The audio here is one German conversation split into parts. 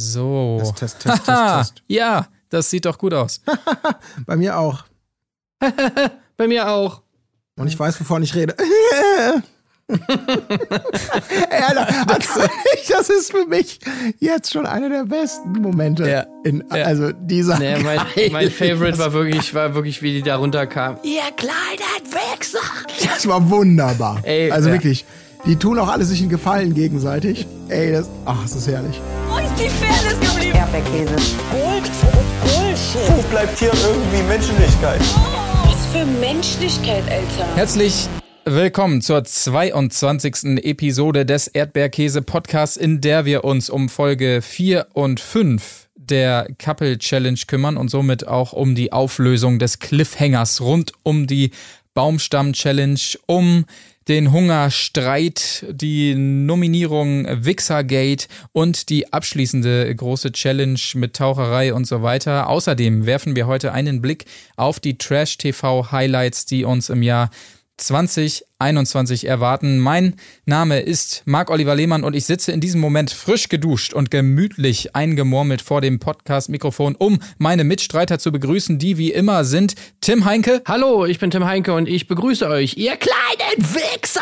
So. Test, Test, Test, Test, Test. Ja, das sieht doch gut aus. Bei mir auch. Bei mir auch. Und ich weiß, wovon ich rede. Also, das ist für mich jetzt schon einer der besten Momente. Ja. In, Ja. Also dieser. Nee, mein, mein Favorite war wirklich, war wirklich, wie die da runterkam. Ihr kleinen Wichser! Das war wunderbar. Ey, also ja. wirklich, die tun auch alle sich einen Gefallen gegenseitig. Ey, das, ach, es ist herrlich. Ist die Fairness geblieben? Erdbeerkäse. Gold, Bullshit. Wo bleibt hier irgendwie Menschlichkeit? Was für Menschlichkeit, Alter. Herzlich willkommen zur 22. Episode des Erdbeerkäse Podcasts, in der wir uns um Folge 4 und 5 der Couple Challenge kümmern und somit auch um die Auflösung des Cliffhangers rund um die Baumstamm Challenge, um den Hungerstreit, die Nominierung Wixergate und die abschließende große Challenge mit Taucherei und so weiter. Außerdem werfen wir heute einen Blick auf die Trash-TV-Highlights, die uns im Jahr 2021 erwarten. Mein Name ist Marc-Oliver Lehmann und ich sitze in diesem Moment frisch geduscht und gemütlich eingemurmelt vor dem Podcast-Mikrofon, um meine Mitstreiter zu begrüßen, die wie immer sind Tim Heinke. Hallo, ich bin Tim Heinke und ich begrüße euch, ihr kleinen Wichser!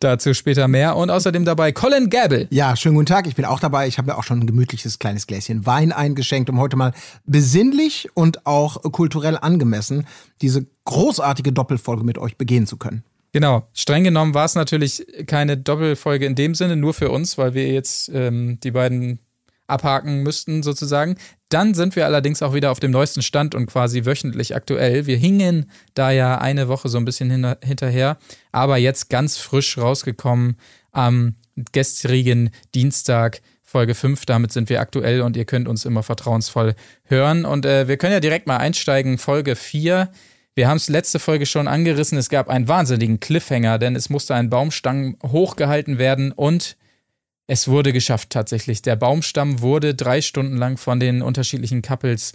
Dazu später mehr und außerdem dabei Colin Gable. Ja, schönen guten Tag. Ich bin auch dabei. Ich habe mir auch schon ein gemütliches kleines Gläschen Wein eingeschenkt, um heute mal besinnlich und auch kulturell angemessen diese großartige Doppelfolge mit euch begehen zu können. Genau, streng genommen war es natürlich keine Doppelfolge in dem Sinne, nur für uns, weil wir jetzt ähm, die beiden abhaken müssten sozusagen. Dann sind wir allerdings auch wieder auf dem neuesten Stand und quasi wöchentlich aktuell. Wir hingen da ja eine Woche so ein bisschen hinter, hinterher, aber jetzt ganz frisch rausgekommen am gestrigen Dienstag. Folge 5, damit sind wir aktuell und ihr könnt uns immer vertrauensvoll hören. Und äh, wir können ja direkt mal einsteigen. Folge 4. Wir haben es letzte Folge schon angerissen. Es gab einen wahnsinnigen Cliffhanger, denn es musste ein Baumstamm hochgehalten werden und es wurde geschafft tatsächlich. Der Baumstamm wurde drei Stunden lang von den unterschiedlichen Couples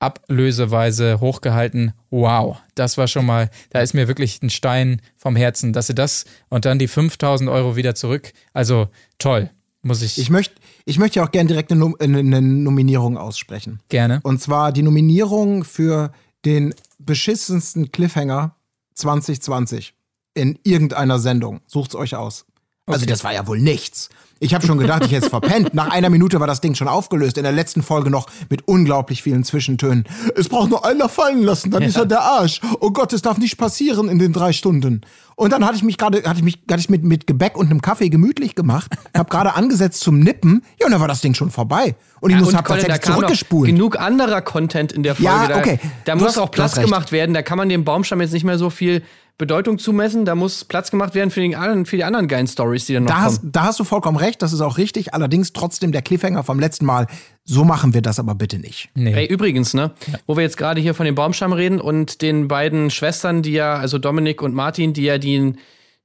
ablöseweise hochgehalten. Wow, das war schon mal, da ist mir wirklich ein Stein vom Herzen, dass sie das und dann die 5000 Euro wieder zurück. Also toll, muss ich, Ich möchte ich möchte ja auch gerne direkt eine eine Nominierung aussprechen. gerne. Und zwar die Nominierung für den beschissensten Cliffhanger 2020 in irgendeiner Sendung. Sucht's euch aus. Also Okay. das war ja wohl nichts. Ich habe schon gedacht, ich hätte es verpennt. Nach einer Minute war das Ding schon aufgelöst. In der letzten Folge noch mit unglaublich vielen Zwischentönen. Es braucht nur einer fallen lassen, dann ist er der Arsch. Oh Gott, es darf nicht passieren in den drei Stunden. Und dann hatte ich mich gerade, hatte ich mich, hatte ich mit, mit Gebäck und einem Kaffee gemütlich gemacht, habe gerade angesetzt zum Nippen. Ja, und dann war das Ding schon vorbei. Und ich muss hab Colin, da tatsächlich zurückgespult. genug anderer Content in der Folge. Ja, da, okay. Da Du muss auch Platz recht. gemacht werden. Da kann man dem Baumstamm jetzt nicht mehr so viel Bedeutung zumessen. Da muss Platz gemacht werden für, den anderen, für die anderen geilen Stories, die dann noch Da hast, kommen. da hast du vollkommen recht, das ist auch richtig. Allerdings trotzdem der Cliffhanger vom letzten Mal. So machen wir das aber bitte nicht. Nee. Ey, übrigens, ne, wo wir jetzt gerade hier von dem Baumstamm reden und den beiden Schwestern, die ja, also Dominik und Martin, die ja die,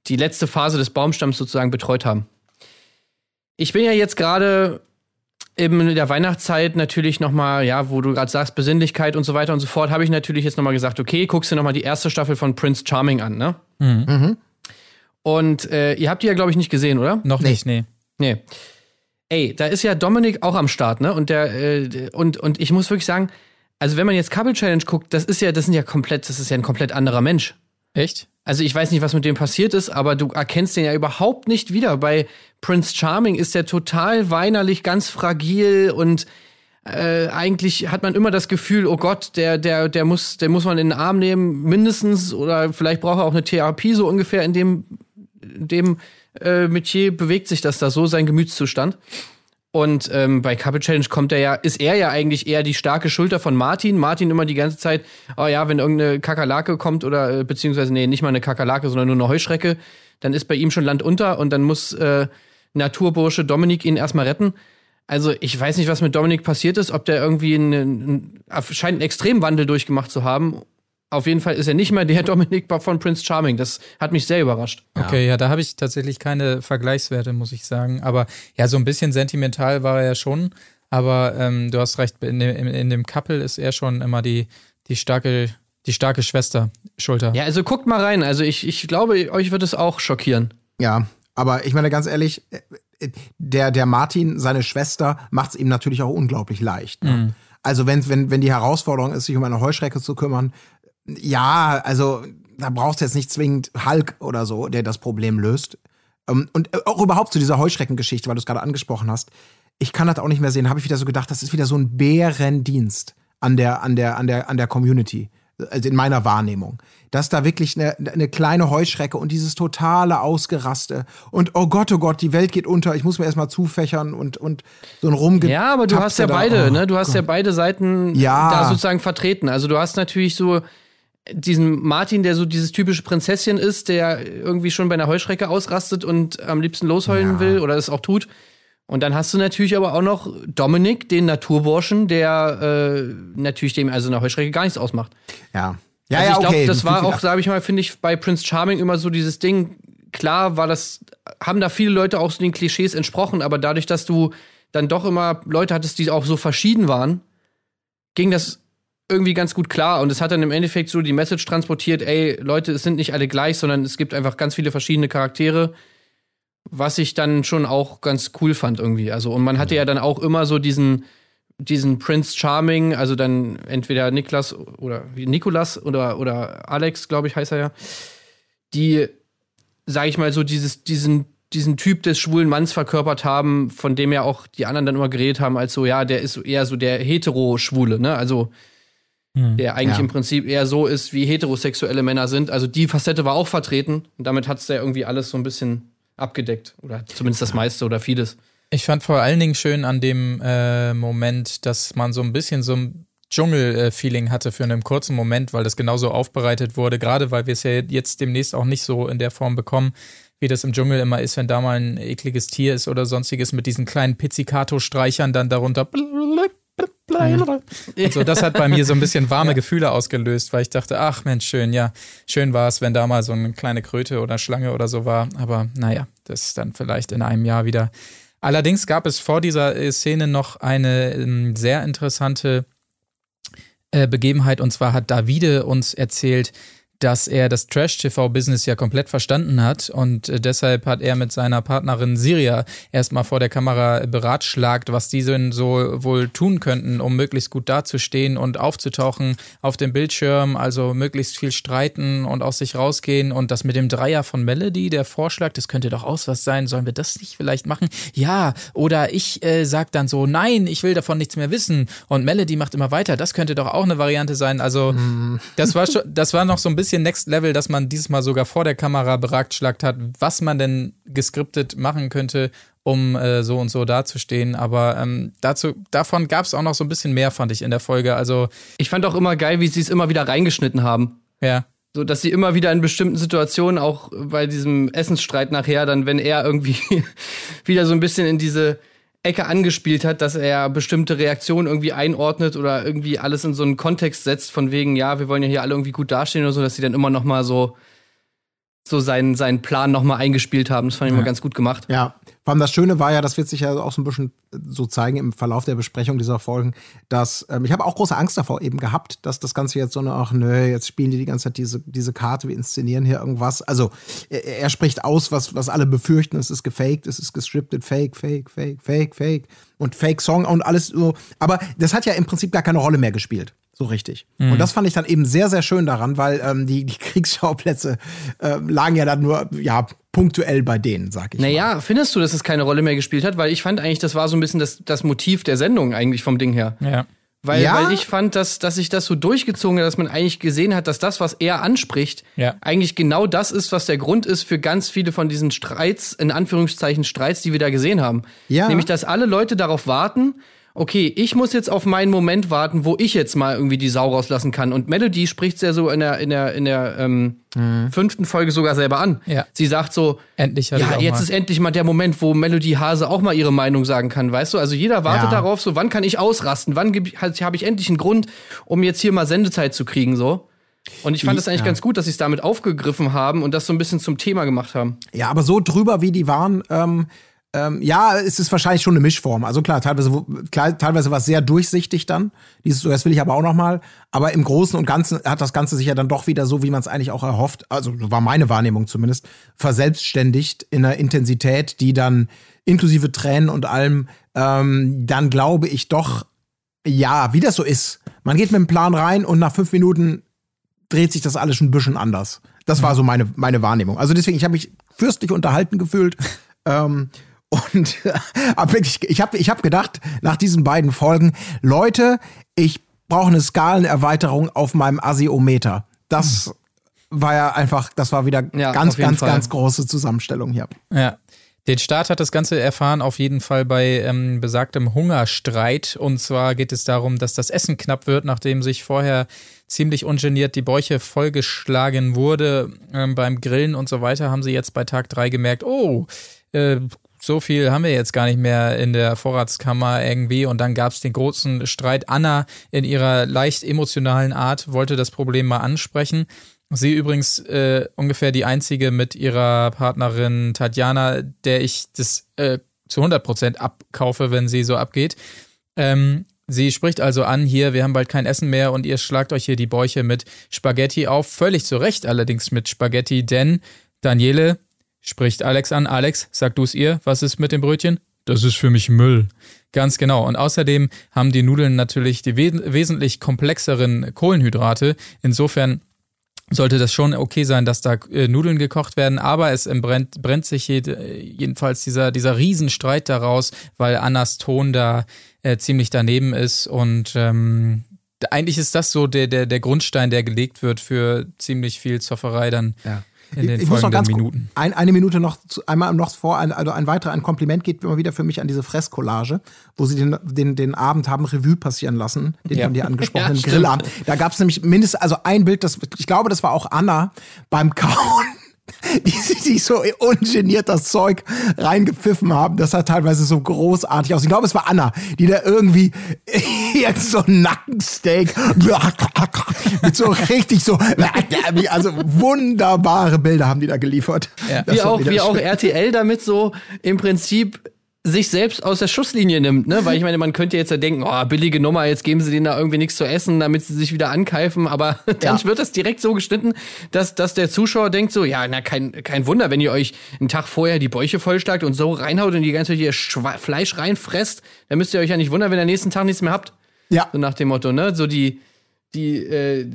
die letzte Phase des Baumstamms sozusagen betreut haben. Ich bin ja jetzt gerade in der Weihnachtszeit natürlich noch mal, ja, wo du gerade sagst, Besinnlichkeit und so weiter und so fort, habe ich natürlich jetzt noch mal gesagt, okay, guckst du noch mal die erste Staffel von Prince Charming an, ne? Und äh, ihr habt die ja, glaube ich, nicht gesehen, oder? Noch nicht, nee. Nee. Ey, da ist ja Dominik auch am Start, ne? Und der äh, und und ich muss wirklich sagen, also wenn man jetzt Couple Challenge guckt, das ist ja, das sind ja komplett, das ist ja ein komplett anderer Mensch. Echt? Also ich weiß nicht, was mit dem passiert ist, aber du erkennst den ja überhaupt nicht wieder. Bei Prince Charming ist der total weinerlich, ganz fragil und äh, eigentlich hat man immer das Gefühl, oh Gott, der, der, der muss, der muss man in den Arm nehmen, mindestens, oder vielleicht braucht er auch eine Therapie, so ungefähr in dem, in dem äh, Metier bewegt sich das da so, sein Gemütszustand. Und ähm, bei Couple Challenge kommt er ja, ist er ja eigentlich eher die starke Schulter von Martin. Martin immer die ganze Zeit, oh ja, wenn irgendeine Kakerlake kommt oder äh, beziehungsweise, nee, nicht mal eine Kakerlake, sondern nur eine Heuschrecke, dann ist bei ihm schon Land unter und dann muss äh, Naturbursche Dominik ihn erstmal retten. Also ich weiß nicht, was mit Dominik passiert ist, ob der irgendwie einen, einen, scheint einen Extremwandel durchgemacht zu haben. Auf jeden Fall ist er nicht mehr der Dominik von Prince Charming. Das hat mich sehr überrascht. Okay, ja, da habe ich tatsächlich keine Vergleichswerte, muss ich sagen. Aber ja, so ein bisschen sentimental war er ja schon. Aber ähm, du hast recht, in dem, in, dem Couple ist er schon immer die, die starke, die starke Schwester, Schulter. Ja, also guckt mal rein. Also ich, ich glaube, euch wird es auch schockieren. Ja, aber ich meine ganz ehrlich, der, der Martin, seine Schwester, macht es ihm natürlich auch unglaublich leicht. Ne? Also wenn, wenn, wenn die Herausforderung ist, sich um eine Heuschrecke zu kümmern, ja, also da brauchst du jetzt nicht zwingend Hulk oder so, der das Problem löst. Ähm, Und auch überhaupt zu dieser Heuschreckengeschichte, weil du es gerade angesprochen hast. Ich kann das auch nicht mehr sehen. Habe ich wieder so gedacht, das ist wieder so ein Bärendienst an der, an der, an der, an der Community. Also in meiner Wahrnehmung. Dass da wirklich eine, eine kleine Heuschrecke und dieses totale Ausgeraste und oh Gott, oh Gott, die Welt geht unter, ich muss mir erstmal zufächern und, und so ein Rumge. Ja, aber du hast ja da, beide, oh ne? Du hast ja Gott. beide Seiten Ja. da sozusagen vertreten. Also du hast natürlich so diesen Martin, der so dieses typische Prinzesschen ist, der irgendwie schon bei einer Heuschrecke ausrastet und am liebsten losheulen Ja. will oder es auch tut. Und dann hast du natürlich aber auch noch Dominik, den Naturburschen, der äh, natürlich dem also eine Heuschrecke gar nichts ausmacht. Ja. Ja, also ja, ich glaube, okay. das war auch, sage ich mal, finde ich bei Prince Charming immer so dieses Ding. Klar war das, haben da viele Leute auch so den Klischees entsprochen, aber dadurch, dass du dann doch immer Leute hattest, die auch so verschieden waren, ging das irgendwie ganz gut klar. Und es hat dann im Endeffekt so die Message transportiert, ey, Leute, es sind nicht alle gleich, sondern es gibt einfach ganz viele verschiedene Charaktere, was ich dann schon auch ganz cool fand irgendwie. Also, und man hatte ja dann auch immer so diesen, diesen Prince Charming, also dann entweder Niklas oder Nikolas oder, oder Alex, glaube ich, heißt er ja, die, sag ich mal, so dieses, diesen, diesen Typ des schwulen Manns verkörpert haben, von dem ja auch die anderen dann immer geredet haben, als so, ja, der ist eher so der hetero-Schwule, ne? Also, der eigentlich Ja. im Prinzip eher so ist, wie heterosexuelle Männer sind. Also die Facette war auch vertreten und damit hat es ja irgendwie alles so ein bisschen abgedeckt. Oder zumindest das meiste oder vieles. Ich fand vor allen Dingen schön an dem äh, Moment, dass man so ein bisschen so ein Dschungel-Feeling hatte für einen kurzen Moment, weil das genauso aufbereitet wurde, gerade weil wir es ja jetzt demnächst auch nicht so in der Form bekommen, wie das im Dschungel immer ist, wenn da mal ein ekliges Tier ist oder sonstiges mit diesen kleinen Pizzicato-Streichern dann darunter. So, das hat bei mir so ein bisschen warme Gefühle ausgelöst, weil ich dachte, ach Mensch, schön, ja, schön war es, wenn da mal so eine kleine Kröte oder Schlange oder so war. Aber naja, das ist dann vielleicht in einem Jahr wieder. Allerdings gab es vor dieser äh, Szene noch eine ähm, sehr interessante äh, Begebenheit und zwar hat Davide uns erzählt, dass er das Trash-TV-Business ja komplett verstanden hat und äh, deshalb hat er mit seiner Partnerin Siria erstmal vor der Kamera beratschlagt, was die denn so wohl tun könnten, um möglichst gut dazustehen und aufzutauchen auf dem Bildschirm, also möglichst viel streiten und aus sich rausgehen. Und das mit dem Dreier von Melody, der Vorschlag, das könnte doch aus was sein, sollen wir das nicht vielleicht machen? Ja, oder ich äh, sag dann so, nein, ich will davon nichts mehr wissen. Und Melody macht immer weiter, das könnte doch auch eine Variante sein, also das war schon, das war noch so ein bisschen Next Level, dass man dieses Mal sogar vor der Kamera beratschlagt hat, was man denn geskriptet machen könnte, um äh, so und so dazustehen. Aber ähm, dazu, davon gab es auch noch so ein bisschen mehr, fand ich in der Folge. Also, Ich fand auch immer geil, wie sie es immer wieder reingeschnitten haben. ja. So, dass sie immer wieder in bestimmten Situationen, auch bei diesem Essensstreit nachher, dann, wenn er irgendwie wieder so ein bisschen in diese Ecke angespielt hat, dass er bestimmte Reaktionen irgendwie einordnet oder irgendwie alles in so einen Kontext setzt, von wegen, ja, wir wollen ja hier alle irgendwie gut dastehen oder so, dass sie dann immer noch mal so, so seinen, seinen Plan noch mal eingespielt haben. Das fand ich mal ganz gut gemacht. Ja, vor allem das Schöne war ja, das wird sich ja auch so ein bisschen so zeigen im Verlauf der Besprechung dieser Folgen, dass ähm, ich habe auch große Angst davor eben gehabt, dass das Ganze jetzt so eine, ach nö, jetzt spielen die die ganze Zeit diese, diese Karte, wir inszenieren hier irgendwas. Also er, er spricht aus, was, was alle befürchten, es ist gefaked, es ist gescriptet, fake, fake, fake, fake, fake und Fake Song und alles so. Aber das hat ja im Prinzip gar keine Rolle mehr gespielt. So richtig. Und das fand ich dann eben sehr, sehr schön daran, weil ähm, die, die Kriegsschauplätze ähm, lagen ja dann nur, ja, punktuell bei denen, sag ich mal. Naja, findest du, dass es keine Rolle mehr gespielt hat? Weil ich fand eigentlich, das war so ein bisschen das, das Motiv der Sendung eigentlich vom Ding her. Ja. Weil, Ja? weil ich fand, dass, dass sich das so durchgezogen hat, dass man eigentlich gesehen hat, dass das, was er anspricht, Ja. eigentlich genau das ist, was der Grund ist für ganz viele von diesen Streits, in Anführungszeichen Streits, die wir da gesehen haben. Ja. Nämlich, dass alle Leute darauf warten, okay, ich muss jetzt auf meinen Moment warten, wo ich jetzt mal irgendwie die Sau rauslassen kann. Und Melody spricht ja so in der, in der, in der ähm, fünften Folge sogar selber an. Ja. Sie sagt so, Endlich ja, jetzt ist endlich mal der Moment, wo Melody Hase auch mal ihre Meinung sagen kann, weißt du? Also jeder wartet Ja. darauf, so wann kann ich ausrasten? Wann halt, habe ich endlich einen Grund, um jetzt hier mal Sendezeit zu kriegen, so? Und ich fand es eigentlich Ja. ganz gut, dass sie es damit aufgegriffen haben und das so ein bisschen zum Thema gemacht haben. Ja, aber so drüber wie die waren, ähm, ähm, ja, es ist wahrscheinlich schon eine Mischform. Also klar, teilweise, klar, teilweise war es sehr durchsichtig dann. Dieses, so, das will ich aber auch noch mal. Aber im Großen und Ganzen hat das Ganze sich ja dann doch wieder so, wie man es eigentlich auch erhofft, also so war meine Wahrnehmung zumindest, verselbstständigt in einer Intensität, die dann inklusive Tränen und allem, ähm, dann glaube ich doch, ja, wie das so ist. Man geht mit dem Plan rein und nach fünf Minuten dreht sich das alles schon ein bisschen anders. Das war so meine, meine Wahrnehmung. Also deswegen, ich habe mich fürstlich unterhalten gefühlt. ähm, und hab wirklich, ich habe ich hab gedacht, nach diesen beiden Folgen, Leute, ich brauche eine Skalenerweiterung auf meinem Asiometer. Das war ja einfach, das war wieder Ja, ganz, ganz, Fall. ganz große Zusammenstellung hier. Ja. Den Start hat das Ganze erfahren auf jeden Fall bei ähm, besagtem Hungerstreit. Und zwar geht es darum, dass das Essen knapp wird, nachdem sich vorher ziemlich ungeniert die Bäuche vollgeschlagen wurde ähm, beim Grillen und so weiter, haben sie jetzt bei Tag drei gemerkt, oh, äh, so viel haben wir jetzt gar nicht mehr in der Vorratskammer irgendwie. Und dann gab es den großen Streit. Anna in ihrer leicht emotionalen Art wollte das Problem mal ansprechen. Sie übrigens äh, ungefähr die einzige mit ihrer Partnerin Tatjana, der ich das äh, zu 100% abkaufe, wenn sie so abgeht. Ähm, sie spricht also an, hier, wir haben bald kein Essen mehr und ihr schlagt euch hier die Bäuche mit Spaghetti auf. Völlig zu Recht allerdings mit Spaghetti, denn Daniele spricht Alex an. Alex, sag du es ihr, was ist mit dem Brötchen? Das ist für mich Müll. Ganz genau. Und außerdem haben die Nudeln natürlich die we wesentlich komplexeren Kohlenhydrate. Insofern sollte das schon okay sein, dass da äh, Nudeln gekocht werden, aber es brennt, brennt sich jed, äh, jedenfalls dieser, dieser Riesenstreit daraus, weil Annas Ton da äh, ziemlich daneben ist und ähm, eigentlich ist das so der, der, der Grundstein, der gelegt wird für ziemlich viel Zofferei dann Ja. In den ich muss noch ganz Minuten. Ein, eine Minute noch, zu, einmal noch vor, ein, also ein weiterer, ein Kompliment geht immer wieder für mich an diese Fresscollage, wo sie den, den, den Abend haben Revue passieren lassen, den Ja. von dir angesprochenen Ja. Grillabend. Da gab es nämlich mindestens, also ein Bild, das, ich glaube, das war auch Anna beim Kauen. Die sich so ungeniert das Zeug reingepfiffen haben. Das sah teilweise so großartig aus. Ich glaube, es war Anna, die da irgendwie jetzt so ein Nackensteak mit so richtig so, also wunderbare Bilder haben die da geliefert. Ja. Wie auch, wie auch. RTL damit so im Prinzip sich selbst aus der Schusslinie nimmt, ne? Weil ich meine, man könnte jetzt ja denken, oh, billige Nummer, jetzt geben sie denen da irgendwie nichts zu essen, damit sie sich wieder ankeifen, aber dann Ja. wird das direkt so geschnitten, dass, dass der Zuschauer denkt so, ja, na, kein, kein Wunder, wenn ihr euch einen Tag vorher die Bäuche vollschlagt und so reinhaut und die ganze Zeit ihr Schwa Fleisch reinfresst, dann müsst ihr euch ja nicht wundern, wenn ihr nächsten Tag nichts mehr habt. Ja. So nach dem Motto, ne? So die, die, äh,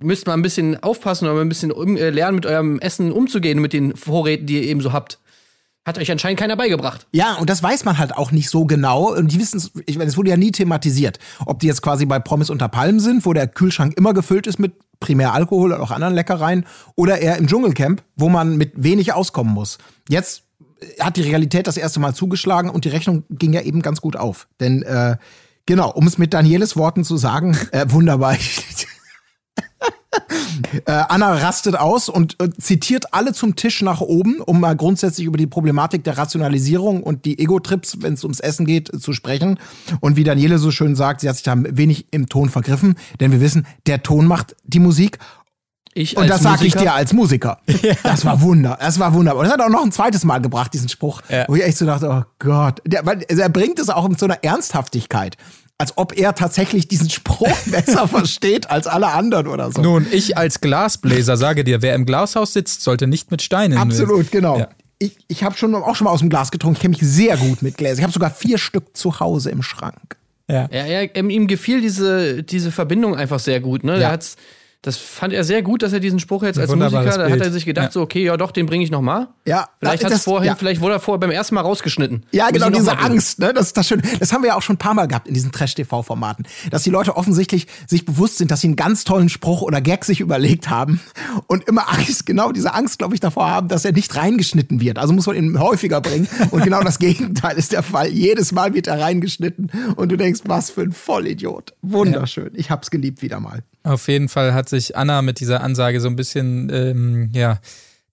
müsst mal ein bisschen aufpassen oder ein bisschen um, äh, lernen, mit eurem Essen umzugehen, mit den Vorräten, die ihr eben so habt. Hat euch anscheinend keiner beigebracht. Ja, und das weiß man halt auch nicht so genau. Und die wissen es, ich meine, es wurde ja nie thematisiert. Ob die jetzt quasi bei Promis unter Palmen sind, wo der Kühlschrank immer gefüllt ist mit primär Alkohol und auch anderen Leckereien, oder eher im Dschungelcamp, wo man mit wenig auskommen muss. Jetzt hat die Realität das erste Mal zugeschlagen und die Rechnung ging ja eben ganz gut auf. Denn, äh, genau, um es mit Danieles Worten zu sagen, äh, wunderbar. Äh, Anna rastet aus und äh, zitiert alle zum Tisch nach oben, um mal grundsätzlich über die Problematik der Rationalisierung und die Ego-Trips, wenn es ums Essen geht, zu sprechen. Und wie Daniele so schön sagt, sie hat sich da wenig im Ton vergriffen, denn wir wissen, der Ton macht die Musik. Ich Und das sage ich dir als Musiker. Das war Wunder. Das war wunderbar. Und das hat er auch noch ein zweites Mal gebracht, diesen Spruch, Ja. wo ich echt so dachte, oh Gott. Der, weil, also er bringt es auch mit so einer Ernsthaftigkeit. Als ob er tatsächlich diesen Spruch besser versteht als alle anderen oder so. Nun, ich als Glasbläser sage dir, wer im Glashaus sitzt, sollte nicht mit Steinen. Absolut, genau. Ja. Ich, ich habe schon auch schon mal aus dem Glas getrunken. Ich kenne mich sehr gut mit Gläsern. Ich habe sogar vier Stück zu Hause im Schrank. Ja. Ja, er, ähm, ihm gefiel diese, diese Verbindung einfach sehr gut. Ne? Ja. Der hat's, das fand er sehr gut, dass er diesen Spruch jetzt als Musiker, da hat er sich gedacht, Ja. so, okay, ja doch, den bringe ich noch mal. Ja, Vielleicht das- vorhin, ja. vielleicht wurde er vorher beim ersten Mal rausgeschnitten. Ja, Muss genau, diese. Angst, ne? Das ist das schön. Das haben wir ja auch schon ein paar Mal gehabt in diesen Trash-TV-Formaten. Dass die Leute offensichtlich sich bewusst sind, dass sie einen ganz tollen Spruch oder Gag sich überlegt haben und immer Angst, genau diese Angst, glaube ich, davor haben, dass er nicht reingeschnitten wird. Also muss man ihn häufiger bringen. Und genau das Gegenteil ist der Fall. Jedes Mal wird er reingeschnitten und du denkst, was für ein Vollidiot. Wunderschön. Ich hab's geliebt wieder mal. Auf jeden Fall hat sich Anna mit dieser Ansage so ein bisschen, ähm, ja,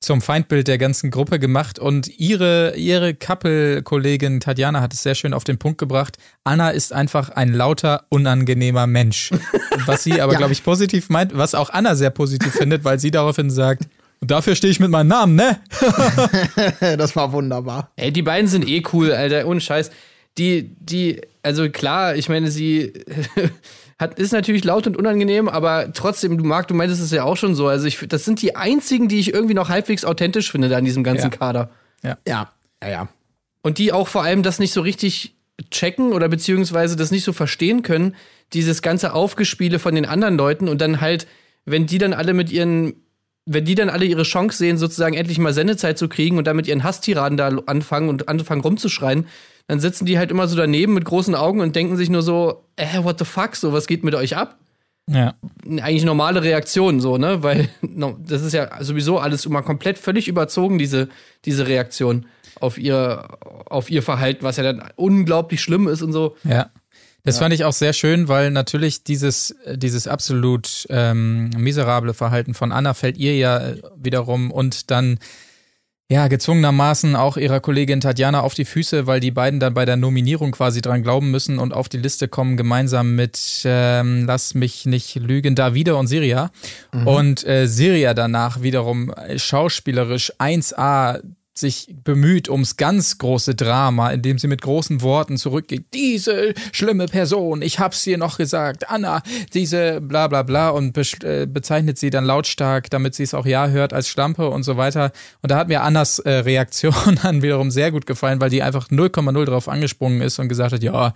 zum Feindbild der ganzen Gruppe gemacht und ihre, ihre Couple-Kollegin Tatjana hat es sehr schön auf den Punkt gebracht. Anna ist einfach ein lauter, unangenehmer Mensch. Was sie aber, Ja. glaube ich, positiv meint, was auch Anna sehr positiv findet, weil sie daraufhin sagt, Und dafür stehe ich mit meinem Namen, ne? das war wunderbar. Ey, die beiden sind eh cool, Alter, ohne Scheiß. Die, die, also klar, ich meine, sie hat, ist natürlich laut und unangenehm, aber trotzdem, du Marc, du meintest es ja auch schon so. Also ich, das sind die einzigen, die ich irgendwie noch halbwegs authentisch finde da in diesem ganzen Ja. Kader. Ja, ja, ja. Und die auch vor allem das nicht so richtig checken oder beziehungsweise das nicht so verstehen können, dieses ganze Aufgespiele von den anderen Leuten und dann halt, wenn die dann alle mit ihren, wenn die dann alle ihre Chance sehen, sozusagen endlich mal Sendezeit zu kriegen und dann mit ihren Hasstiraden da anfangen und anfangen rumzuschreien, dann sitzen die halt immer so daneben mit großen Augen und denken sich nur so, äh, what the fuck, so, was geht mit euch ab? Ja. eigentlich normale Reaktion, so, ne? Weil no, das ist ja sowieso alles immer komplett völlig überzogen, diese, diese Reaktion auf ihr, auf ihr Verhalten, was ja dann unglaublich schlimm ist und so. Ja. Das fand ich auch sehr schön, weil natürlich dieses, dieses absolut ähm, miserable Verhalten von Anna fällt ihr ja wiederum und dann ja gezwungenermaßen auch ihrer Kollegin Tatjana auf die Füße, weil die beiden dann bei der Nominierung quasi dran glauben müssen und auf die Liste kommen gemeinsam mit ähm, Lass mich nicht lügen, Davide und Siria. Und äh, Siria danach wiederum äh, schauspielerisch 1A sich bemüht ums ganz große Drama, indem sie mit großen Worten zurückgeht. Diese schlimme Person, ich hab's dir noch gesagt, Anna, diese bla bla bla und be äh, bezeichnet sie dann lautstark, damit sie es auch ja hört, als Schlampe und so weiter. Und da hat mir Annas äh, Reaktion dann wiederum sehr gut gefallen, weil die einfach 0,0 drauf angesprungen ist und gesagt hat, ja,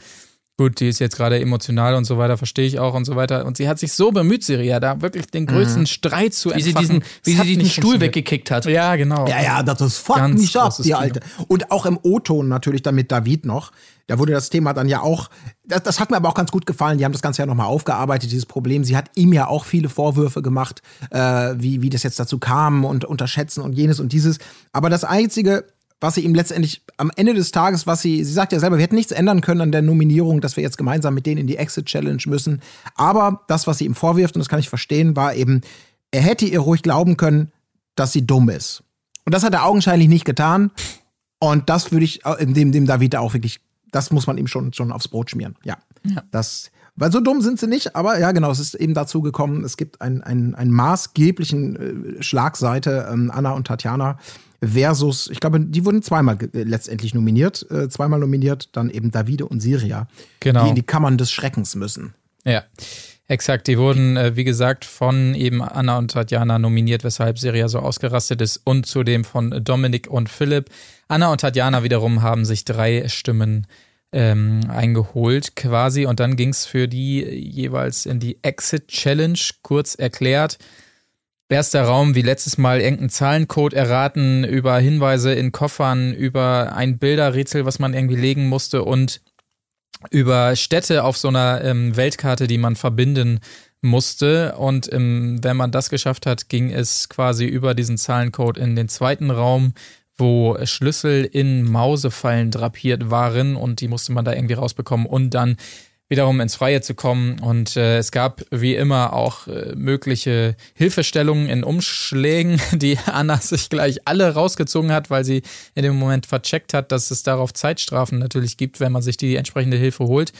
gut, die ist jetzt gerade emotional und so weiter, verstehe ich auch und so weiter. Und sie hat sich so bemüht, Siria, da wirklich den größten Streit zu Wie sie entfachen. diesen, wie sie diesen nicht Stuhl weggekickt hat. Ja, genau. Ja, ja, das ist fuck Ganz mich ab, die Kino. Alte. Und auch im O-Ton natürlich dann mit David noch. Da wurde das Thema dann ja auch, das, das hat mir aber auch ganz gut gefallen. Die haben das Ganze ja nochmal aufgearbeitet, dieses Problem. Sie hat ihm ja auch viele Vorwürfe gemacht, äh, wie, wie das jetzt dazu kam und unterschätzen und jenes und dieses. Aber das Einzige, was sie ihm letztendlich am Ende des Tages, was sie, sie sagt ja selber, wir hätten nichts ändern können an der Nominierung, dass wir jetzt gemeinsam mit denen in die Exit Challenge müssen. Aber das, was sie ihm vorwirft, und das kann ich verstehen, war eben, er hätte ihr ruhig glauben können, dass sie dumm ist. Und das hat er augenscheinlich nicht getan. Und das würde ich äh, dem, dem David auch wirklich, das muss man ihm schon, schon aufs Brot schmieren. Ja. Das, weil so dumm sind sie nicht, aber ja, genau, es ist eben dazu gekommen, es gibt einen, einen, einen maßgeblichen äh, Schlagseite, ähm, Anna und Tatjana versus, ich glaube, die wurden zweimal letztendlich nominiert, äh, zweimal nominiert, dann eben Davide und Siria, Genau. die in die Kammern des Schreckens müssen. Ja, exakt. Die wurden, äh, wie gesagt, von eben Anna und Tatjana nominiert, weshalb Seria so ausgerastet ist und zudem von Dominik und Philipp. Anna und Tatjana wiederum haben sich drei Stimmen ähm, eingeholt quasi und dann ging es für die jeweils in die Exit Challenge, kurz erklärt. Erster Raum, wie letztes Mal, irgendeinen Zahlencode erraten, über Hinweise in Koffern, über ein Bilderrätsel, was man irgendwie legen musste und über Städte auf so einer ähm, Weltkarte, die man verbinden musste. Und ähm, wenn man das geschafft hat, ging es quasi über diesen Zahlencode in den zweiten Raum, wo Schlüssel in Mausefallen drapiert waren und die musste man da irgendwie rausbekommen und dann wiederum ins Freie zu kommen. Und äh, es gab wie immer auch äh, mögliche Hilfestellungen in Umschlägen, die Anna sich gleich alle rausgezogen hat, weil sie in dem Moment vercheckt hat, dass es darauf Zeitstrafen natürlich gibt, wenn man sich die entsprechende Hilfe holt.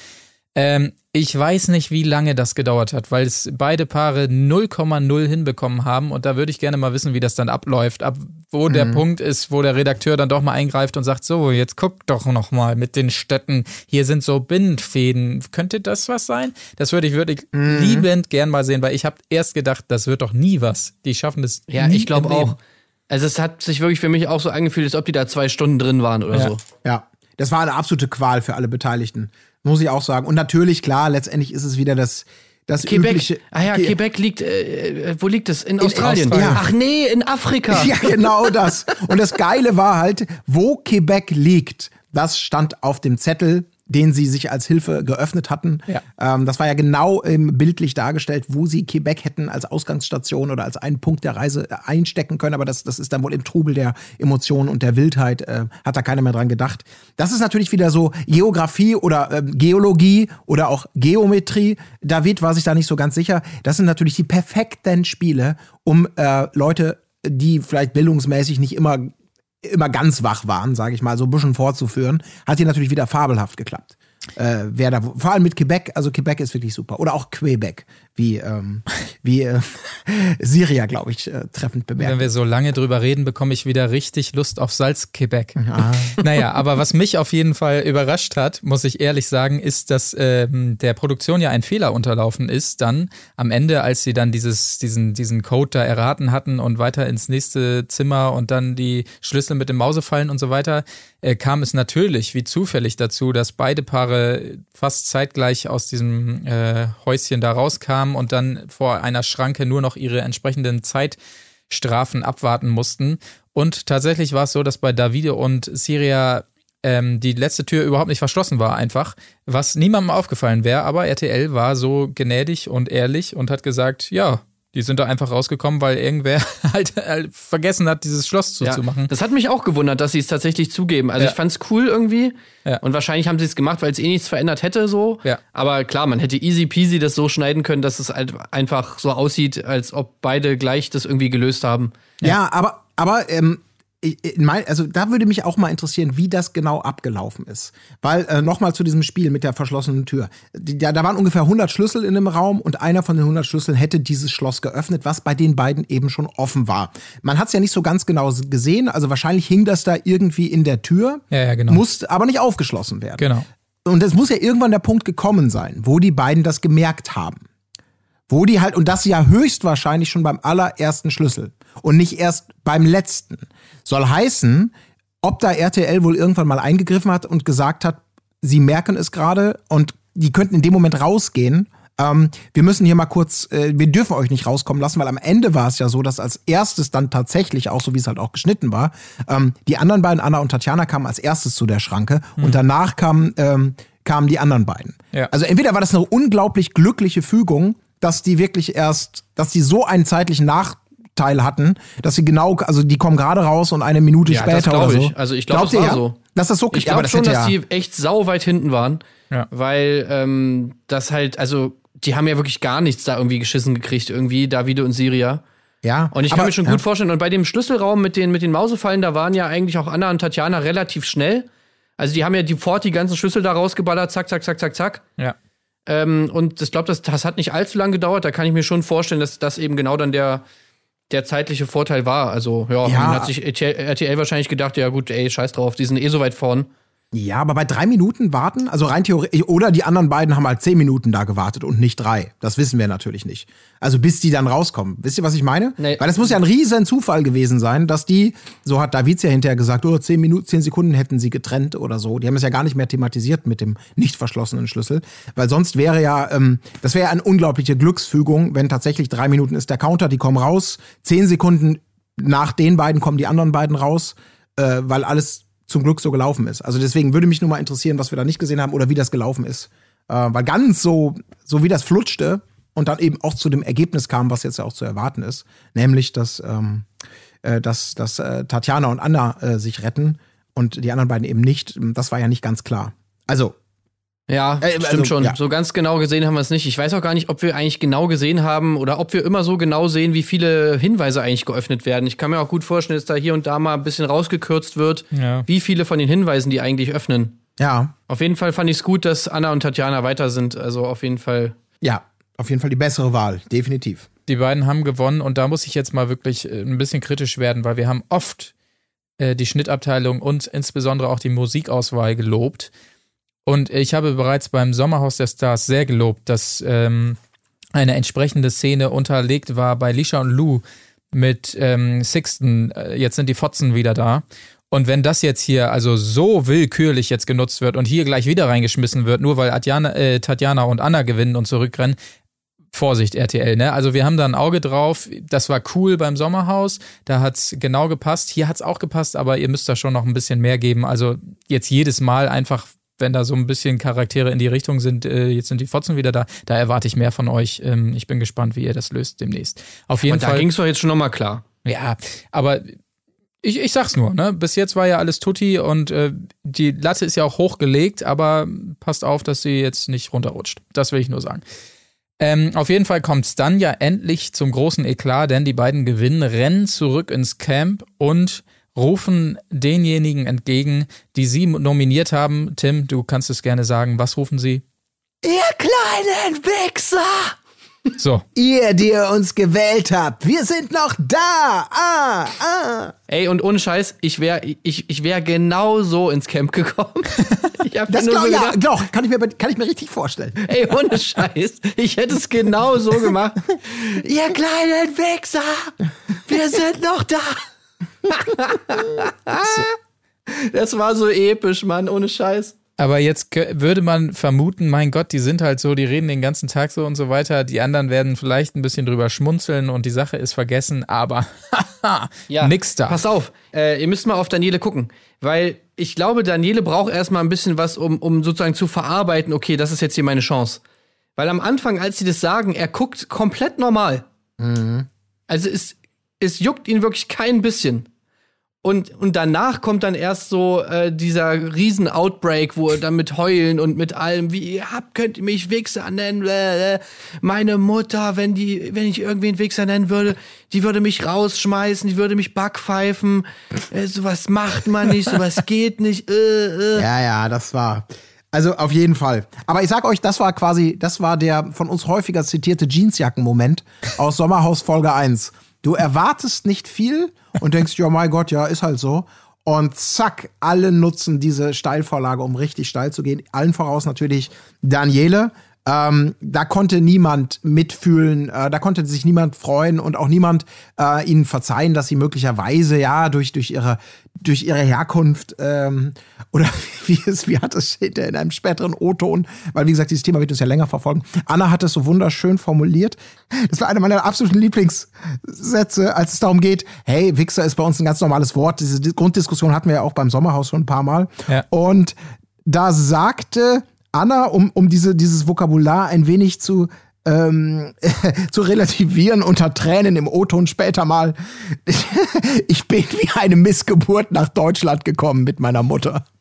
Ähm, ich weiß nicht, wie lange das gedauert hat, weil es beide Paare 0,0 hinbekommen haben und da würde ich gerne mal wissen, wie das dann abläuft, ab wo der Punkt ist, wo der Redakteur dann doch mal eingreift und sagt, so, jetzt guck doch noch mal mit den Städten, hier sind so Bindfäden, könnte das was sein? Das würde ich wirklich liebend gern mal sehen, weil ich habe erst gedacht, das wird doch nie was. Die schaffen das Ja, nie ich glaube auch. Also es hat sich wirklich für mich auch so angefühlt, als ob die da zwei Stunden drin waren oder Ja. so. Ja, das war eine absolute Qual für alle Beteiligten, muss ich auch sagen. Und natürlich, klar, letztendlich ist es wieder das, das Quebec. übliche. Ah ja, Ge- Quebec liegt, äh, äh, wo liegt es? In, Australien. Australien. Ach nee, in Afrika. Ja, genau das. Und das Geile war halt, wo Quebec liegt, das stand auf dem Zettel, den sie sich als Hilfe geöffnet hatten. Ja. Ähm, das war ja genau ähm, bildlich dargestellt, wo sie Quebec hätten als Ausgangsstation oder als einen Punkt der Reise äh, einstecken können. Aber das, das ist dann wohl im Trubel der Emotionen und der Wildheit, äh, hat da keiner mehr dran gedacht. Das ist natürlich wieder so Geografie oder ähm, Geologie oder auch Geometrie. David war sich da nicht so ganz sicher. Das sind natürlich die perfekten Spiele, um äh, Leute, die vielleicht bildungsmäßig nicht immer immer ganz wach waren, sage ich mal, so ein bisschen vorzuführen, hat hier natürlich wieder fabelhaft geklappt. äh, wer da, vor allem mit Quebec, also Quebec ist wirklich super. Oder auch Quebec, wie, ähm, wie äh, Syria, glaube ich, äh, treffend Wenn bemerkt. wir so lange drüber reden, bekomme ich wieder richtig Lust auf Salz-Quebec. Naja, aber was mich auf jeden Fall überrascht hat, muss ich ehrlich sagen, ist, dass ähm, der Produktion ja ein Fehler unterlaufen ist, dann am Ende, als sie dann dieses, diesen, diesen Code da erraten hatten und weiter ins nächste Zimmer und dann die Schlüssel mit dem Mausefallen und so weiter, äh, kam es natürlich wie zufällig dazu, dass beide Paare fast zeitgleich aus diesem äh, Häuschen da rauskamen und dann vor einer Schranke nur noch ihre entsprechenden Zeitstrafen abwarten mussten. Und tatsächlich war es so, dass bei Davide und Syria ähm, die letzte Tür überhaupt nicht verschlossen war, einfach, was niemandem aufgefallen wäre. Aber RTL war so gnädig und ehrlich und hat gesagt, ja, die sind da einfach rausgekommen, weil irgendwer halt, halt vergessen hat, dieses Schloss zuzumachen. Das hat mich auch gewundert, dass sie es tatsächlich zugeben. Also Ja. ich fand's cool irgendwie. Ja. Und wahrscheinlich haben sie es gemacht, weil es eh nichts verändert hätte so. Ja. Aber klar, man hätte easy peasy das so schneiden können, dass es halt einfach so aussieht, als ob beide gleich das irgendwie gelöst haben. Ja, aber, aber ähm, mein, also da würde mich auch mal interessieren, wie das genau abgelaufen ist. Weil äh, nochmal zu diesem Spiel mit der verschlossenen Tür. Die, da, da waren ungefähr 100 Schlüssel in dem Raum und einer von den 100 Schlüsseln hätte dieses Schloss geöffnet, was bei den beiden eben schon offen war. Man hat es ja nicht so ganz genau gesehen, also wahrscheinlich hing das da irgendwie in der Tür, Ja, ja, genau. musste aber nicht aufgeschlossen werden. Genau. Und es muss ja irgendwann der Punkt gekommen sein, wo die beiden das gemerkt haben. Wo die halt, und das ja höchstwahrscheinlich schon beim allerersten Schlüssel und nicht erst beim letzten. Soll heißen, ob da RTL wohl irgendwann mal eingegriffen hat und gesagt hat, sie merken es gerade und die könnten in dem Moment rausgehen. Ähm, wir müssen hier mal kurz, äh, wir dürfen euch nicht rauskommen lassen, weil am Ende war es ja so, dass als erstes dann tatsächlich, auch so wie es halt auch geschnitten war, ähm, die anderen beiden, Anna und Tatjana, kamen als erstes zu der Schranke und danach kamen, ähm, kamen die anderen beiden. Ja. Also entweder war das eine unglaublich glückliche Fügung, dass die wirklich erst, dass die so einen zeitlichen Nachteil hatten, dass sie genau, also die kommen gerade raus und eine Minute Ja, das später oder glaub so. ich. Also ich glaub, Glaubt das war ja? so. Dass das so Ich glaube schon, dass die echt sau weit hinten waren. Ja. Weil ähm, das halt, also die haben ja wirklich gar nichts da irgendwie geschissen gekriegt, irgendwie, Davide und Syria. ja. Und ich aber, kann mir schon gut vorstellen, und bei dem Schlüsselraum mit den, mit den Mausefallen, da waren ja eigentlich auch Anna und Tatjana relativ schnell. Also die haben ja die fort die ganzen Schlüssel da rausgeballert, zack, zack, zack, zack, zack. Ja. Ähm, und ich glaube, das, das hat nicht allzu lange gedauert. Da kann ich mir schon vorstellen, dass das eben genau dann der, der zeitliche Vorteil war. Also, ja, Ja. dann hat sich RTL, RTL wahrscheinlich gedacht, ja gut, ey, scheiß drauf, die sind eh so weit vorn. Ja, aber bei drei Minuten warten, also rein theoretisch, oder die anderen beiden haben halt zehn Minuten da gewartet und nicht drei. Das wissen wir natürlich nicht. Also bis die dann rauskommen. Wisst ihr, was ich meine? Nee. Weil es muss ja ein riesen Zufall gewesen sein, dass die, so hat Davids ja hinterher gesagt, oh, zehn Minuten, zehn Sekunden hätten sie getrennt oder so. Die haben es ja gar nicht mehr thematisiert mit dem nicht verschlossenen Schlüssel. Weil sonst wäre ja, ähm, das wäre ja eine unglaubliche Glücksfügung, wenn tatsächlich drei Minuten ist der Counter, die kommen raus, zehn Sekunden nach den beiden kommen die anderen beiden raus, äh, weil alles zum Glück so gelaufen ist. Also deswegen würde mich nur mal interessieren, was wir da nicht gesehen haben oder wie das gelaufen ist. Äh, weil ganz so, so wie das flutschte und dann eben auch zu dem Ergebnis kam, was jetzt ja auch zu erwarten ist, nämlich, dass, ähm, äh, dass, dass äh, Tatjana und Anna äh, sich retten und die anderen beiden eben nicht, das war ja nicht ganz klar. Also, Ja, Äh, stimmt also, schon. ja. So ganz genau gesehen haben wir es nicht. Ich weiß auch gar nicht, ob wir eigentlich genau gesehen haben oder ob wir immer so genau sehen, wie viele Hinweise eigentlich geöffnet werden. Ich kann mir auch gut vorstellen, dass da hier und da mal ein bisschen rausgekürzt wird, Ja. wie viele von den Hinweisen die eigentlich öffnen. ja, Auf jeden Fall fand ich es gut, dass Anna und Tatjana weiter sind. Also auf jeden Fall. ja, auf jeden Fall die bessere Wahl, definitiv. Die beiden haben gewonnen und da muss ich jetzt mal wirklich äh, ein bisschen kritisch werden, weil wir haben oft äh, die Schnittabteilung und insbesondere auch die Musikauswahl gelobt. Und ich habe bereits beim Sommerhaus der Stars sehr gelobt, dass ähm, eine entsprechende Szene unterlegt war bei Lisha und Lou mit ähm, Sixten. Äh, jetzt sind die Fotzen wieder da. Und wenn das jetzt hier also so willkürlich jetzt genutzt wird und hier gleich wieder reingeschmissen wird, nur weil Adjana, äh, Tatjana und Anna gewinnen und zurückrennen, Vorsicht, RTL, ne? Also wir haben da ein Auge drauf. Das war cool beim Sommerhaus. Da hat's genau gepasst. Hier hat's auch gepasst, aber ihr müsst da schon noch ein bisschen mehr geben. Also jetzt jedes Mal einfach, wenn da so ein bisschen Charaktere in die Richtung sind, äh, jetzt sind die Fotzen wieder da. Da erwarte ich mehr von euch. Ähm, ich bin gespannt, wie ihr das löst demnächst. Auf jeden Und da Fall. ging es doch jetzt schon nochmal klar. Ja, aber ich, ich sag's nur, ne? Bis jetzt war ja alles Tutti und äh, die Latte ist ja auch hochgelegt, aber passt auf, dass sie jetzt nicht runterrutscht. Das will ich nur sagen. Ähm, auf jeden Fall kommt's dann ja endlich zum großen Eklat, denn die beiden gewinnen, rennen zurück ins Camp und rufen denjenigen entgegen, die sie nominiert haben. Tim, du kannst es gerne sagen. Was rufen sie? Ihr kleinen Wichser! So. Ihr, die ihr uns gewählt habt, wir sind noch da. Ah, ah. Ey, und ohne Scheiß, ich wäre ich, ich wär genau so ins Camp gekommen. Ich hab Das nur glaub, so ja, gedacht, doch, kann ich, mir, kann ich mir richtig vorstellen. ey, ohne Scheiß, ich hätte es genau so gemacht. Ihr kleinen Wichser, wir sind noch da. Das war so episch, Mann, ohne Scheiß. Aber jetzt würde man vermuten, mein Gott, die sind halt so, die reden den ganzen Tag so und so weiter. Die anderen werden vielleicht ein bisschen drüber schmunzeln und die Sache ist vergessen, aber nix da. Pass auf, äh, ihr müsst mal auf Daniele gucken, weil ich glaube, Daniele braucht erstmal ein bisschen was, um, um sozusagen zu verarbeiten, okay, das ist jetzt hier meine Chance. Weil am Anfang, als sie das sagen, er guckt komplett normal. Also es, es juckt ihn wirklich kein bisschen. Und, und danach kommt dann erst so äh, dieser riesen Outbreak, wo er dann mit Heulen und mit allem, wie ihr habt, könnt ihr mich Wichser nennen. Meine Mutter, wenn die, wenn ich irgendwen Wichser nennen würde, die würde mich rausschmeißen, die würde mich backpfeifen. Äh, sowas macht man nicht, sowas geht nicht. Äh, äh. Ja, ja, das war. Also auf jeden Fall. Aber ich sag euch, das war quasi, das war der von uns häufiger zitierte Jeansjacken-Moment aus Sommerhaus Folge 1. Du erwartest nicht viel und denkst, ja, mein Gott, ja, ist halt so. Und zack, alle nutzen diese Steilvorlage, um richtig steil zu gehen. Allen voraus natürlich Daniele. Ähm, da konnte niemand mitfühlen, äh, da konnte sich niemand freuen und auch niemand äh, ihnen verzeihen, dass sie möglicherweise ja durch, durch, ihre, durch ihre Herkunft ähm, oder wie, es, wie hat es steht in einem späteren O-Ton, weil wie gesagt, dieses Thema wird uns ja länger verfolgen. Anna hat es so wunderschön formuliert. Das war einer meiner absoluten Lieblingssätze, als es darum geht, hey, Wichser ist bei uns ein ganz normales Wort. Diese Grunddiskussion hatten wir ja auch beim Sommerhaus schon ein paar Mal. Ja. Und da sagte Anna, um, um diese, dieses Vokabular ein wenig zu, ähm, zu relativieren unter Tränen im O-Ton später mal. ich bin wie eine Missgeburt nach Deutschland gekommen mit meiner Mutter.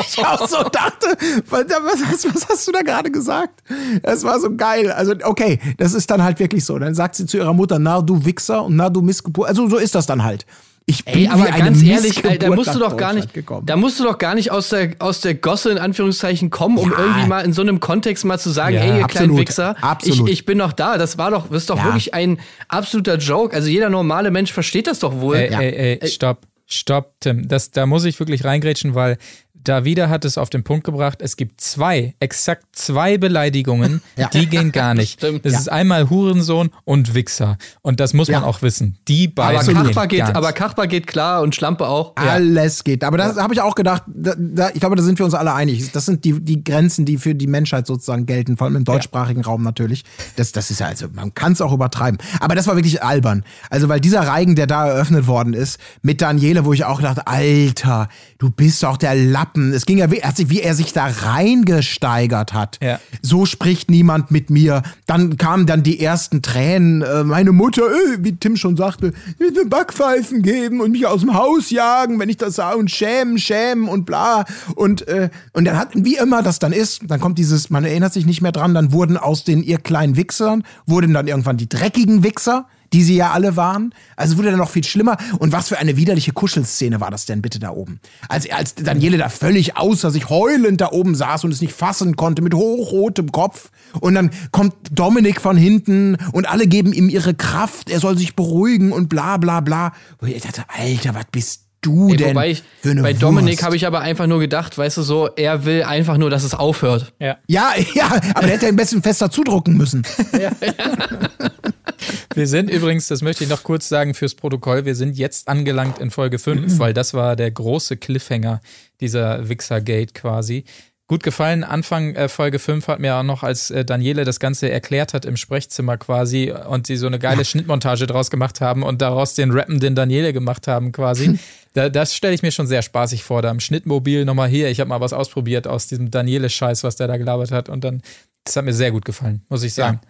Ich auch so dachte, was, was, was hast du da gerade gesagt? Das war so geil. Also, okay, das ist dann halt wirklich so. Dann sagt sie zu ihrer Mutter, na du Wichser und na du Missgeburt. Also, so ist das dann halt. Ich bin Ey, aber wie eine ganz ehrlich, ey, da musst du doch gar nicht, gekommen. da musst du doch gar nicht aus der, aus der Gosse in Anführungszeichen kommen, um Ja. irgendwie mal in so einem Kontext mal zu sagen, Ja, ey, ihr kleinen Wichser, absolut. Ich, ich bin noch da. Das war doch, das ist doch Ja. wirklich ein absoluter Joke. Also jeder normale Mensch versteht das doch wohl. Ey, ey, ey, stopp, stopp, Tim. Das, da muss ich wirklich reingrätschen, weil Davida hat es auf den Punkt gebracht. Es gibt zwei, exakt zwei Beleidigungen, Ja. die gehen gar nicht. Stimmt. Das Ja. ist einmal Hurensohn und Wichser. Und das muss man Ja. auch wissen. Die beiden aber, gehen Kachbar geht, aber Kachbar geht klar und Schlampe auch. Alles geht. Aber das habe ich auch gedacht, da, da, ich glaube, da sind wir uns alle einig. Das sind die, die Grenzen, die für die Menschheit sozusagen gelten, vor allem im deutschsprachigen Raum natürlich. Das, das ist ja, also man kann es auch übertreiben. Aber das war wirklich albern. Also, weil dieser Reigen, der da eröffnet worden ist, mit Daniele, wo ich auch dachte, Alter, du bist doch der Lappen. Es ging ja, er sich- wie er sich da reingesteigert hat. Ja. So spricht niemand mit mir. Dann kamen dann die ersten Tränen. Äh, meine Mutter, äh, wie Tim schon sagte, mir Backpfeifen geben und mich aus dem Haus jagen, wenn ich das sage und schämen, schämen und bla. Und, äh, und dann hat, wie immer das dann ist, dann kommt dieses, man erinnert sich nicht mehr dran, dann wurden aus den ihr kleinen Wichsern, wurden dann irgendwann die dreckigen Wichser die sie ja alle waren. Also wurde dann noch viel schlimmer. Und was für eine widerliche Kuschelszene war das denn bitte da oben? Als, als Daniele da völlig außer sich heulend da oben saß und es nicht fassen konnte mit hochrotem Kopf. Und dann kommt Dominik von hinten und alle geben ihm ihre Kraft. Er soll sich beruhigen und bla bla bla. Wo ich dachte, Alter, was bist du Ey, denn wobei ich, für eine bei Dominik habe ich aber einfach nur gedacht, weißt du so, er will einfach nur, dass es aufhört. ja. Ja, ja, aber der hätte ein bisschen fester zudrucken müssen. Wir sind übrigens, das möchte ich noch kurz sagen fürs Protokoll, wir sind jetzt angelangt in Folge 5, weil das war der große Cliffhanger dieser Wichser-Gate quasi. Gut gefallen, Anfang äh, Folge 5 hat mir auch noch, als äh, Daniele das Ganze erklärt hat im Sprechzimmer quasi und sie so eine geile Schnittmontage draus gemacht haben und daraus den rappenden Daniele gemacht haben quasi. Da, das stelle ich mir schon sehr spaßig vor, da im Schnittmobil nochmal hier, ich habe mal was ausprobiert aus diesem Daniele-Scheiß, was der da gelabert hat und dann, das hat mir sehr gut gefallen, muss ich sagen.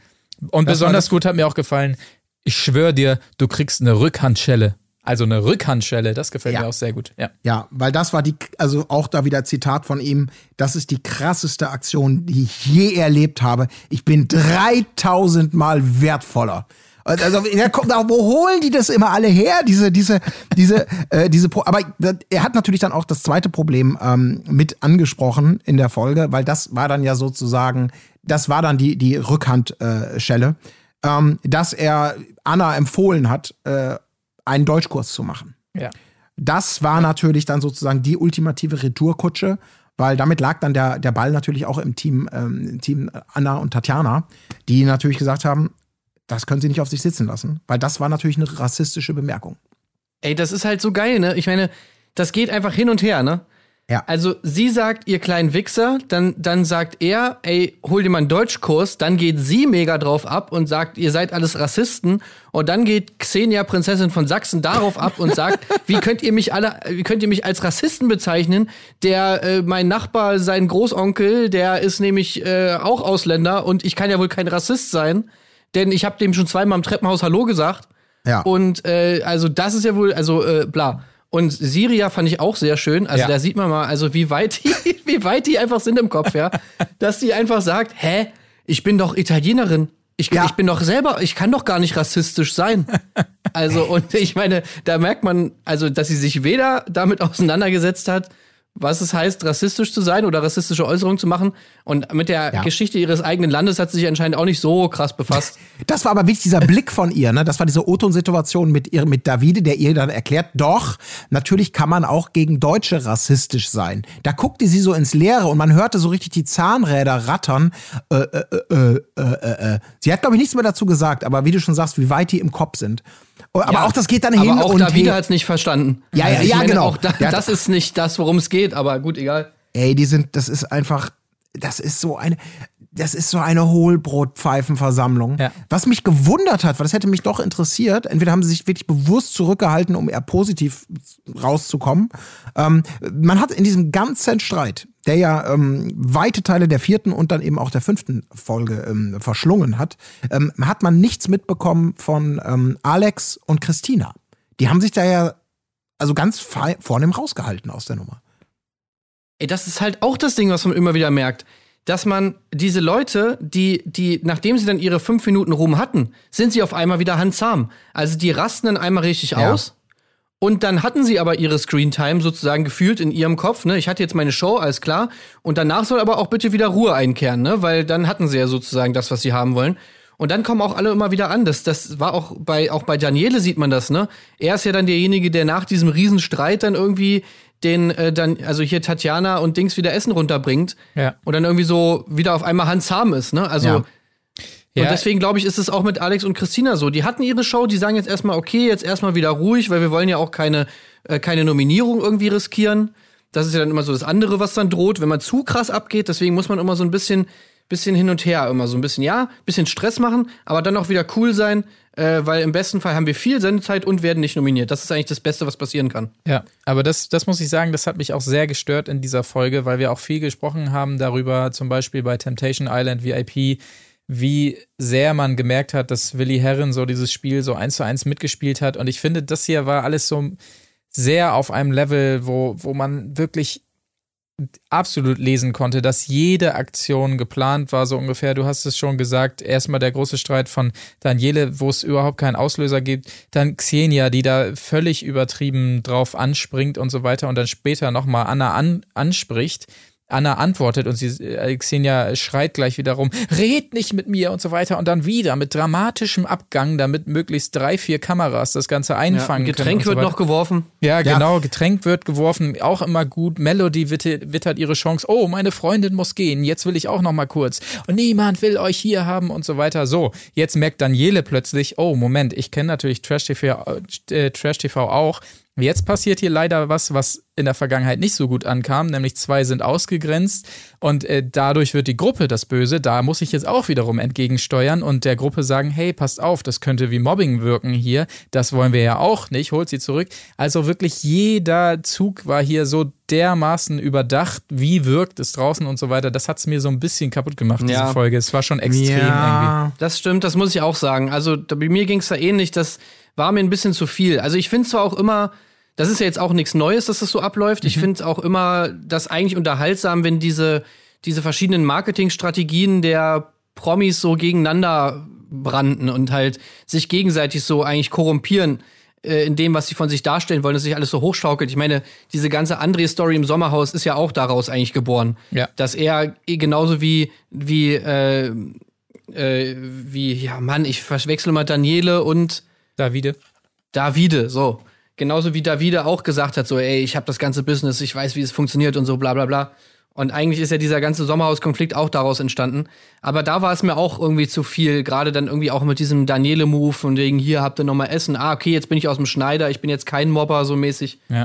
Und Das besonders gut hat mir auch gefallen, ich schwöre dir, du kriegst eine Rückhandschelle. Also eine Rückhandschelle, das gefällt Ja. mir auch sehr gut. Ja. Ja, weil das war die, also auch da wieder Zitat von ihm, das ist die krasseste Aktion, die ich je erlebt habe. Ich bin 3000 Mal wertvoller Also, ja, komm, wo holen die das immer alle her? Diese, diese, diese, äh, diese. Pro Aber er hat natürlich dann auch das zweite Problem ähm, mit angesprochen in der Folge, weil das war dann ja sozusagen, das war dann die die Rückhandschelle, äh, ähm, dass er Anna empfohlen hat, äh, einen Deutschkurs zu machen. Ja. Das war natürlich dann sozusagen die ultimative Retourkutsche, weil damit lag dann der, der Ball natürlich auch im Team, ähm, im Team Anna und Tatjana, die natürlich gesagt haben, das können sie nicht auf sich sitzen lassen, weil das war natürlich eine rassistische Bemerkung. Ey, das ist halt so geil, ne? Ich meine, das geht einfach hin und her, ne? Ja. Also sie sagt, ihr kleinen Wichser, dann, dann sagt er, ey, hol dir mal einen Deutschkurs, dann geht sie mega drauf ab und sagt, ihr seid alles Rassisten und dann geht Xenia, Prinzessin von Sachsen, darauf ab und sagt, wie könnt ihr mich alle, wie könnt ihr mich als Rassisten bezeichnen? Der, äh, mein Nachbar, sein Großonkel, der ist nämlich äh, auch Ausländer und ich kann ja wohl kein Rassist sein, denn ich habe dem schon zweimal im Treppenhaus Hallo gesagt. Ja. Und äh, also das ist ja wohl, also äh, bla. Und Siria fand ich auch sehr schön. Also Ja. da sieht man mal, also wie weit die, wie weit die einfach sind im Kopf, ja. Dass die einfach sagt, hä, ich bin doch Italienerin. Ich, Ja. ich bin doch selber, ich kann doch gar nicht rassistisch sein. Also, und ich meine, da merkt man, also, dass sie sich weder damit auseinandergesetzt hat, was es heißt, rassistisch zu sein oder rassistische Äußerungen zu machen. Und mit der Ja. Geschichte ihres eigenen Landes hat sie sich anscheinend auch nicht so krass befasst. Das war aber wirklich dieser Blick von ihr, ne? Das war diese O-Ton-Situation mit ihr, mit Davide, der ihr dann erklärt, doch, natürlich kann man auch gegen Deutsche rassistisch sein. Da guckte sie so ins Leere und man hörte so richtig die Zahnräder rattern. Äh, äh, äh, äh, äh, äh. Sie hat, glaube ich, nichts mehr dazu gesagt, aber wie du schon sagst, wie weit die im Kopf sind. Aber Ja, auch das geht dann hin aber auch und Davide her. hat es nicht verstanden. Also Ja, ja, ich ja, meine, genau. Auch da, das ist nicht das, worum es geht, aber gut, egal. Ey, die sind, das ist einfach, das ist so eine, das ist so eine Hohlbrotpfeifenversammlung. Ja. Was mich gewundert hat, weil das hätte mich doch interessiert, entweder haben sie sich wirklich bewusst zurückgehalten, um eher positiv rauszukommen. Ähm, man hat in diesem ganzen Streit, der ja ähm, weite Teile der vierten und dann eben auch der fünften Folge ähm, verschlungen hat, ähm, hat man nichts mitbekommen von ähm, Alex und Christina. Die haben sich da ja also ganz vornehm rausgehalten aus der Nummer. Ey, das ist halt auch das Ding, was man immer wieder merkt. Dass man diese Leute, die, die, nachdem sie dann ihre fünf Minuten Ruhm hatten, sind sie auf einmal wieder handzahm. Also die rasten dann einmal richtig Ja. aus. Und dann hatten sie aber ihre Screentime sozusagen gefühlt in ihrem Kopf. Ne? Ich hatte jetzt meine Show, alles klar. Und danach soll aber auch bitte wieder Ruhe einkehren, ne? Weil dann hatten sie ja sozusagen das, was sie haben wollen. Und dann kommen auch alle immer wieder an. Das, das war auch bei, auch bei Daniele sieht man das, ne? Er ist ja dann derjenige, der nach diesem Riesenstreit dann irgendwie den, äh, dann, also hier Tatjana und Dings wieder Essen runterbringt. Ja. Und dann irgendwie so wieder auf einmal handzahm ist, ne? Also. Ja. Ja. Und deswegen glaube ich, ist es auch mit Alex und Christina so. Die hatten ihre Show, die sagen jetzt erstmal, okay, jetzt erstmal wieder ruhig, weil wir wollen ja auch keine, äh, keine Nominierung irgendwie riskieren. Das ist ja dann immer so das andere, was dann droht, wenn man zu krass abgeht. Deswegen muss man immer so ein bisschen, bisschen hin und her, immer so ein bisschen, ja, bisschen Stress machen, aber dann auch wieder cool sein, äh, weil im besten Fall haben wir viel Sendezeit und werden nicht nominiert. Das ist eigentlich das Beste, was passieren kann. Ja, aber das, das muss ich sagen, das hat mich auch sehr gestört in dieser Folge, weil wir auch viel gesprochen haben darüber, zum Beispiel bei Temptation Island VIP, wie sehr man gemerkt hat, dass Willi Herren so dieses Spiel so eins zu eins mitgespielt hat. Und ich finde, das hier war alles so sehr auf einem Level, wo, wo man wirklich absolut lesen konnte, dass jede Aktion geplant war, so ungefähr. Du hast es schon gesagt, erstmal der große Streit von Daniele, wo es überhaupt keinen Auslöser gibt. Dann Xenia, die da völlig übertrieben drauf anspringt und so weiter und dann später nochmal Anna an, anspricht. Anna antwortet und sie, äh, Xenia schreit gleich wieder rum, red nicht mit mir und so weiter und dann wieder mit dramatischem Abgang, damit möglichst drei, vier Kameras das Ganze einfangen können. Getränk und so wird noch geworfen. Ja, Ja. genau. Getränk wird geworfen, auch immer gut. Melody wittert, wittert ihre Chance. Oh, meine Freundin muss gehen. Jetzt will ich auch noch mal kurz. Und niemand will euch hier haben und so weiter. So, jetzt merkt Daniele plötzlich, oh, Moment, ich kenne natürlich Trash TV, äh, Trash TV auch. Jetzt passiert hier leider was, was in der Vergangenheit nicht so gut ankam, nämlich zwei sind ausgegrenzt und äh, dadurch wird die Gruppe das Böse. Da muss ich jetzt auch wiederum entgegensteuern und der Gruppe sagen, hey, passt auf, das könnte wie Mobbing wirken hier. Das wollen wir ja auch nicht. Holt sie zurück. Also wirklich jeder Zug war hier so dermaßen überdacht, wie wirkt es draußen und so weiter. Das hat es mir so ein bisschen kaputt gemacht, diese Ja. Folge. Es war schon extrem irgendwie. Das stimmt, das muss ich auch sagen. Also bei mir ging es da ähnlich, das war mir ein bisschen zu viel. Also ich finde zwar auch immer, das ist ja jetzt auch nichts Neues, dass das so abläuft. Ich finde es auch immer das eigentlich unterhaltsam, wenn diese, diese verschiedenen Marketingstrategien der Promis so gegeneinander ausbrannten und halt sich gegenseitig so eigentlich korrumpieren äh, in dem, was sie von sich darstellen wollen, dass sich alles so hochschaukelt. Ich meine, diese ganze André-Story im Sommerhaus ist ja auch daraus eigentlich geboren. Ja. Dass er eh genauso wie, wie, äh, äh, wie, ja Mann, ich verwechsel mal Daniele und Davide. Davide, so. Genauso wie Davide auch gesagt hat, so, ey, ich habe das ganze Business, ich weiß, wie es funktioniert und so, bla bla bla. Und eigentlich ist ja dieser ganze Sommerhauskonflikt auch daraus entstanden. Aber da war es mir auch irgendwie zu viel, gerade dann irgendwie auch mit diesem Daniele-Move von wegen, hier habt ihr nochmal Essen. Ah, okay, jetzt bin ich aus dem Schneider, ich bin jetzt kein Mobber, so mäßig. Ja.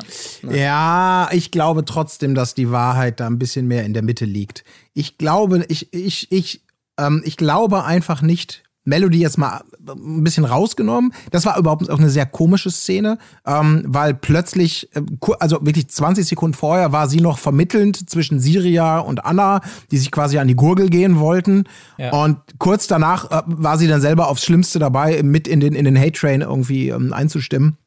Ja, ich glaube trotzdem, dass die Wahrheit da ein bisschen mehr in der Mitte liegt. Ich glaube, ich, ich, ich, ähm, ich glaube einfach nicht, Melody jetzt mal ein bisschen rausgenommen. Das war überhaupt auch eine sehr komische Szene, ähm, weil plötzlich, äh, also wirklich 20 Sekunden vorher war sie noch vermittelnd zwischen Siria und Anna, die sich quasi an die Gurgel gehen wollten. Ja. Und kurz danach äh, war sie dann selber aufs Schlimmste dabei, mit in den, in den Hate-Train irgendwie ähm, einzustimmen.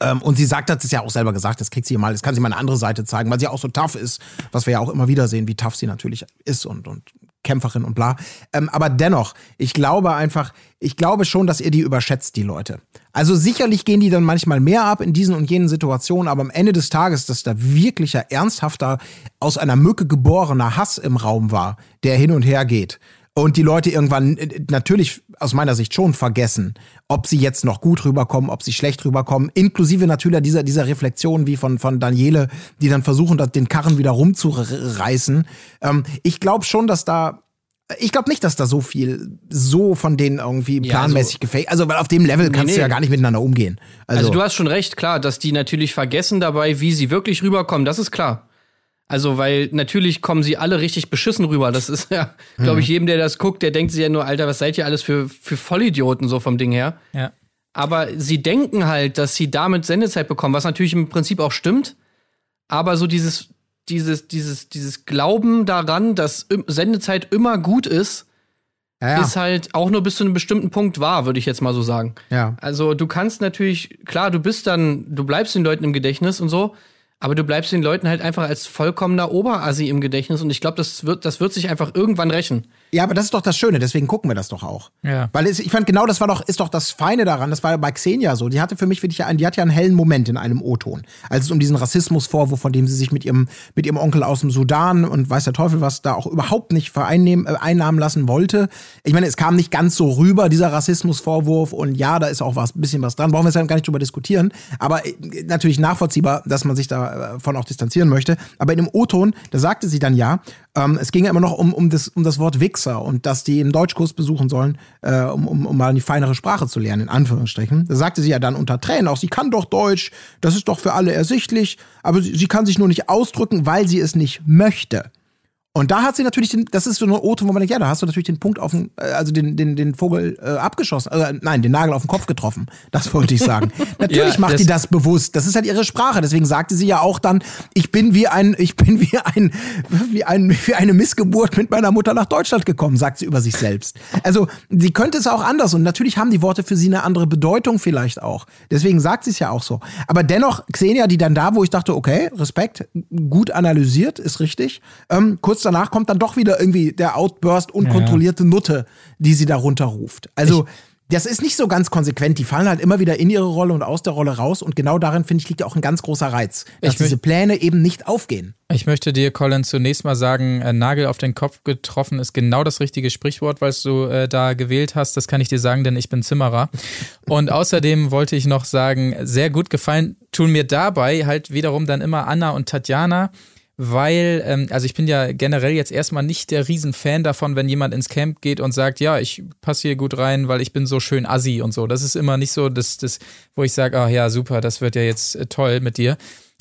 Ähm, und sie sagt, hat es ja auch selber gesagt, das kriegt sie mal, das kann sie mal eine andere Seite zeigen, weil sie auch so tough ist, was wir ja auch immer wieder sehen, wie tough sie natürlich ist und, und Kämpferin und bla. Ähm, aber dennoch, ich glaube einfach, ich glaube schon, dass ihr die überschätzt, die Leute. Also sicherlich gehen die dann manchmal mehr ab in diesen und jenen Situationen, aber am Ende des Tages, dass da wirklicher, ernsthafter, aus einer Mücke geborener Hass im Raum war, der hin und her geht. Und die Leute irgendwann äh, natürlich aus meiner Sicht schon vergessen, ob sie jetzt noch gut rüberkommen, ob sie schlecht rüberkommen, inklusive natürlich dieser, dieser Reflexion wie von, von Daniele, die dann versuchen, den Karren wieder rumzureißen. Ähm, ich glaube schon, dass da, ich glaube nicht, dass da so viel, so von denen irgendwie Ja, planmäßig gefaked, also weil auf dem Level kannst nee. du ja gar nicht miteinander umgehen. Also, Also du hast schon recht, klar, dass die natürlich vergessen dabei, wie sie wirklich rüberkommen, das ist klar. Also, weil natürlich kommen sie alle richtig beschissen rüber. Das ist ja, glaube ich, jedem, der das guckt, der denkt sich ja nur, Alter, was seid ihr alles für, für Vollidioten so vom Ding her. Ja. Aber sie denken halt, dass sie damit Sendezeit bekommen, was natürlich im Prinzip auch stimmt. Aber so dieses, dieses, dieses, dieses Glauben daran, dass Sendezeit immer gut ist, ja, ja, ist halt auch nur bis zu einem bestimmten Punkt wahr, würde ich jetzt mal so sagen. ja. Also du kannst natürlich, klar, du bist dann, du bleibst den Leuten im Gedächtnis und so, aber du bleibst den Leuten halt einfach als vollkommener Oberassi im Gedächtnis und ich glaube, das wird, das wird sich einfach irgendwann rächen. Ja, aber das ist doch das Schöne, deswegen gucken wir das doch auch. Ja. Weil es, ich fand genau das war doch, ist doch das Feine daran, das war ja bei Xenia so. Die hatte für mich wirklich einen, die hat ja einen hellen Moment in einem O-Ton. Als es um diesen Rassismusvorwurf, von dem sie sich mit ihrem, mit ihrem Onkel aus dem Sudan und weiß der Teufel was da auch überhaupt nicht vereinnehmen, äh, einnahmen lassen wollte. Ich meine, es kam nicht ganz so rüber, dieser Rassismusvorwurf und ja, da ist auch was, bisschen was dran. Brauchen wir jetzt ja gar nicht drüber diskutieren. Aber äh, natürlich nachvollziehbar, dass man sich davon auch distanzieren möchte. Aber in dem O-Ton, da sagte sie dann ja, ähm, es ging ja immer noch um, um, das, um das Wort Wichser und dass die einen Deutschkurs besuchen sollen, äh, um, um, um mal die feinere Sprache zu lernen, in Anführungsstrichen. Da sagte sie ja dann unter Tränen auch, sie kann doch Deutsch, das ist doch für alle ersichtlich, aber sie, sie kann sich nur nicht ausdrücken, weil sie es nicht möchte. Und da hat sie natürlich den, das ist so eine Ote, wo man denkt, ja, da hast du natürlich den Punkt auf den, äh, also den, den, den Vogel äh, abgeschossen, äh, nein, den Nagel auf den Kopf getroffen. Das wollte ich sagen. natürlich Ja, macht das- die das bewusst. Das ist halt ihre Sprache. Deswegen sagte sie ja auch dann, ich bin wie ein, ich bin wie ein, wie ein, wie eine Missgeburt mit meiner Mutter nach Deutschland gekommen, sagt sie über sich selbst. Also, sie könnte es auch anders und natürlich haben die Worte für sie eine andere Bedeutung vielleicht auch. Deswegen sagt sie es ja auch so. Aber dennoch, Xenia, die dann da, wo ich dachte, okay, Respekt, gut analysiert, ist richtig. Ähm, kurz danach kommt dann doch wieder irgendwie der Outburst, unkontrollierte Nutte, die sie da runterruft. Also, das ist nicht so ganz konsequent. Die fallen halt immer wieder in ihre Rolle und aus der Rolle raus. Und genau darin, finde ich, liegt ja auch ein ganz großer Reiz, dass Ich diese Pläne eben nicht aufgehen. Ich möchte dir, Colin, zunächst mal sagen, äh, Nagel auf den Kopf getroffen ist genau das richtige Sprichwort, weil du äh, da gewählt hast. Das kann ich dir sagen, denn ich bin Zimmerer. Und außerdem wollte ich noch sagen, sehr gut gefallen tun mir dabei halt wiederum dann immer Anna und Tatjana, weil, ähm, also ich bin ja generell jetzt erstmal nicht der Riesenfan davon, wenn jemand ins Camp geht und sagt, ja, ich passe hier gut rein, weil ich bin so schön assi und so. Das ist immer nicht so, das, das, wo ich sage, ah ja, super, das wird ja jetzt äh, toll mit dir.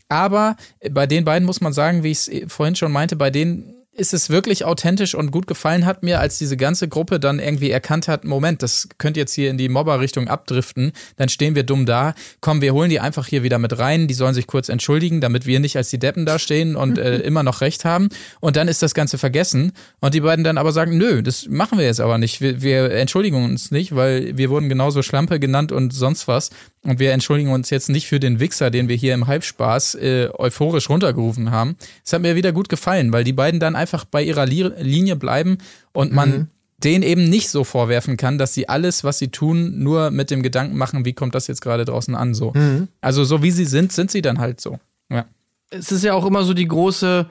Aber bei den beiden muss man sagen, wie ich es vorhin schon meinte, bei denen ist es wirklich authentisch und gut gefallen hat mir, als diese ganze Gruppe dann irgendwie erkannt hat, Moment, das könnte jetzt hier in die Mobber-Richtung abdriften, dann stehen wir dumm da. Komm, wir holen die einfach hier wieder mit rein, die sollen sich kurz entschuldigen, damit wir nicht als die Deppen da stehen und äh, immer noch recht haben. Und dann ist das Ganze vergessen. Und die beiden dann aber sagen, nö, das machen wir jetzt aber nicht. Wir, wir entschuldigen uns nicht, weil wir wurden genauso Schlampe genannt und sonst was. Und wir entschuldigen uns jetzt nicht für den Wichser, den wir hier im Halbspaß äh, euphorisch runtergerufen haben. Es hat mir wieder gut gefallen, weil die beiden dann einfach bei ihrer Li Linie bleiben und man denen eben nicht so vorwerfen kann, dass sie alles, was sie tun, nur mit dem Gedanken machen, wie kommt das jetzt gerade draußen an so. Also so wie sie sind, sind sie dann halt so. Ja. es ist ja auch immer so die große,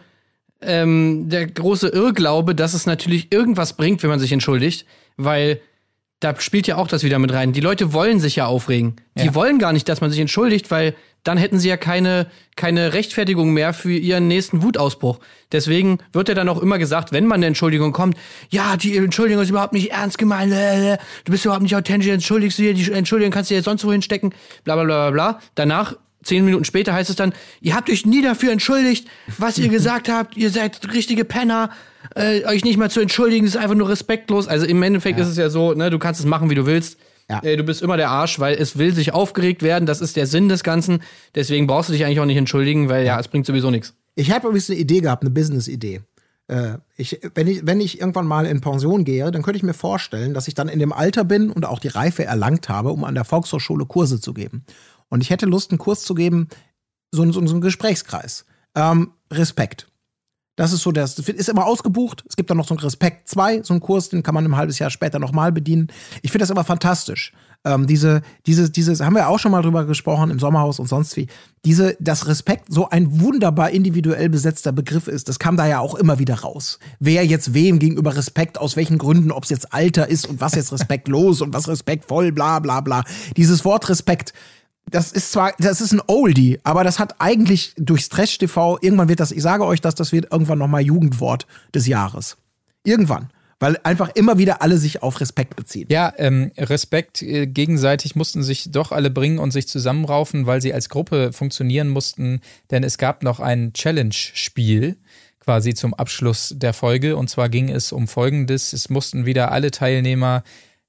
ähm, der große Irrglaube, dass es natürlich irgendwas bringt, wenn man sich entschuldigt, weil da spielt ja auch das wieder mit rein. Die Leute wollen sich ja aufregen. Die Ja. wollen gar nicht, dass man sich entschuldigt, weil dann hätten sie ja keine, keine Rechtfertigung mehr für ihren nächsten Wutausbruch. Deswegen wird ja dann auch immer gesagt, wenn man eine Entschuldigung kommt, ja, die Entschuldigung ist überhaupt nicht ernst gemeint, du bist überhaupt nicht authentisch, entschuldigst du dir, die Entschuldigung kannst du dir jetzt sonst wohin stecken, bla bla bla bla. Danach Zehn Minuten später heißt es dann, ihr habt euch nie dafür entschuldigt, was ihr gesagt habt, ihr seid richtige Penner, äh, euch nicht mal zu entschuldigen, ist einfach nur respektlos. Also im Endeffekt ist es ja so, ne, du kannst es machen, wie du willst. Ja. Äh, du bist immer der Arsch, weil es will sich aufgeregt werden, das ist der Sinn des Ganzen. Deswegen brauchst du dich eigentlich auch nicht entschuldigen, weil ja, es bringt sowieso nichts. Ich habe übrigens eine Idee gehabt, eine Business-Idee. Äh, ich, wenn, ich, wenn ich irgendwann mal in Pension gehe, dann könnte ich mir vorstellen, dass ich dann in dem Alter bin und auch die Reife erlangt habe, um an der Volkshochschule Kurse zu geben. Und ich hätte Lust, einen Kurs zu geben, so, so, so einen Gesprächskreis. Ähm, Respekt. Das ist so, das ist immer ausgebucht. Es gibt dann noch so einen Respekt 2, so einen Kurs, den kann man ein halbes Jahr später nochmal bedienen. Ich finde das immer fantastisch. Ähm, diese, diese, dieses, haben wir auch schon mal drüber gesprochen im Sommerhaus und sonst wie. Diese, dass Respekt so ein wunderbar individuell besetzter Begriff ist, das kam da ja auch immer wieder raus. Wer jetzt wem gegenüber Respekt, aus welchen Gründen, ob es jetzt Alter ist und was jetzt respektlos und was respektvoll, bla bla bla. Dieses Wort Respekt, das ist zwar, das ist ein Oldie, aber das hat eigentlich durchs Trash-TV, irgendwann wird das, ich sage euch das, das wird irgendwann nochmal Jugendwort des Jahres. Irgendwann. Weil einfach immer wieder alle sich auf Respekt beziehen. Ja, ähm, Respekt äh, gegenseitig mussten sich doch alle bringen und sich zusammenraufen, weil sie als Gruppe funktionieren mussten, denn es gab noch ein Challenge-Spiel quasi zum Abschluss der Folge und zwar ging es um Folgendes: Es mussten wieder alle Teilnehmer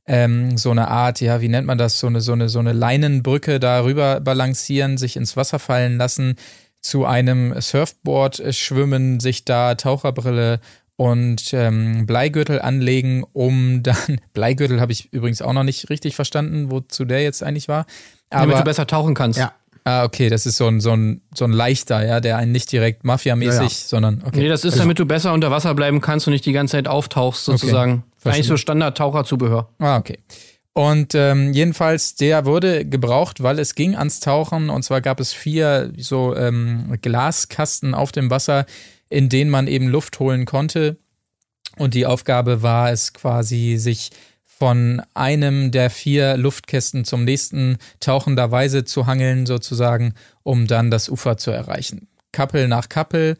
ähm, so eine Art, ja, wie nennt man das, so eine so eine so eine Leinenbrücke darüber balancieren, sich ins Wasser fallen lassen, zu einem Surfboard äh, schwimmen, sich da Taucherbrille und ähm, Bleigürtel anlegen, um dann Bleigürtel habe ich übrigens auch noch nicht richtig verstanden, wozu der jetzt eigentlich war. Damit Aber du besser tauchen kannst. Ja. Ah, okay, das ist so ein so ein so ein leichter, ja, der einen nicht direkt mafiamäßig, Ja, ja. sondern okay. Nee, das ist, damit du besser unter Wasser bleiben kannst und nicht die ganze Zeit auftauchst, sozusagen. Verstehe. Eigentlich so Standard-Taucherzubehör. Ah, okay. Und ähm, jedenfalls, der wurde gebraucht, weil es ging ans Tauchen. Und zwar gab es vier so ähm, Glaskasten auf dem Wasser, in denen man eben Luft holen konnte. Und die Aufgabe war es quasi, sich von einem der vier Luftkästen zum nächsten tauchenderweise zu hangeln, sozusagen, um dann das Ufer zu erreichen. Kappel nach Kappel.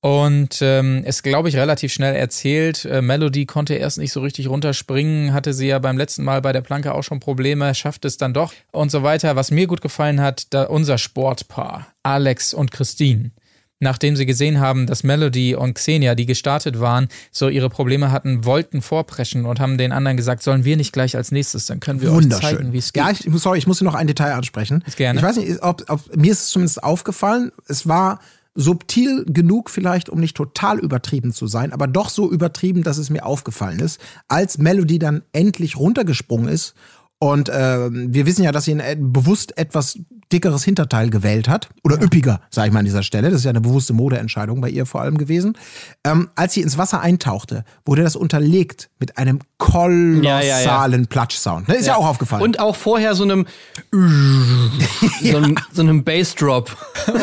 Und ähm, es, glaube ich, relativ schnell erzählt. Äh, Melody konnte erst nicht so richtig runterspringen, hatte sie ja beim letzten Mal bei der Planke auch schon Probleme, schafft es dann doch und so weiter. Was mir gut gefallen hat, da unser Sportpaar, Alex und Christine. Nachdem sie gesehen haben, dass Melody und Xenia, die gestartet waren, so ihre Probleme hatten, wollten vorpreschen und haben den anderen gesagt, sollen wir nicht gleich als nächstes, dann können wir euch Wunderschön. zeigen, wie es geht. ja, ich, sorry, ich muss noch ein Detail ansprechen. Gerne. Ich weiß nicht, ob, ob mir ist es zumindest aufgefallen, es war subtil genug vielleicht, um nicht total übertrieben zu sein, aber doch so übertrieben, dass es mir aufgefallen ist, als Melody dann endlich runtergesprungen ist und ähm, wir wissen ja, dass sie ein äh, bewusst etwas dickeres Hinterteil gewählt hat. Oder üppiger, sage ich mal an dieser Stelle. Das ist ja eine bewusste Modeentscheidung bei ihr vor allem gewesen. Ähm, als sie ins Wasser eintauchte, wurde das unterlegt mit einem kolossalen Ja, ja, ja. Platschsound. Ne? Ist ja. auch aufgefallen. Und auch vorher so einem so einem, so einem Bassdrop.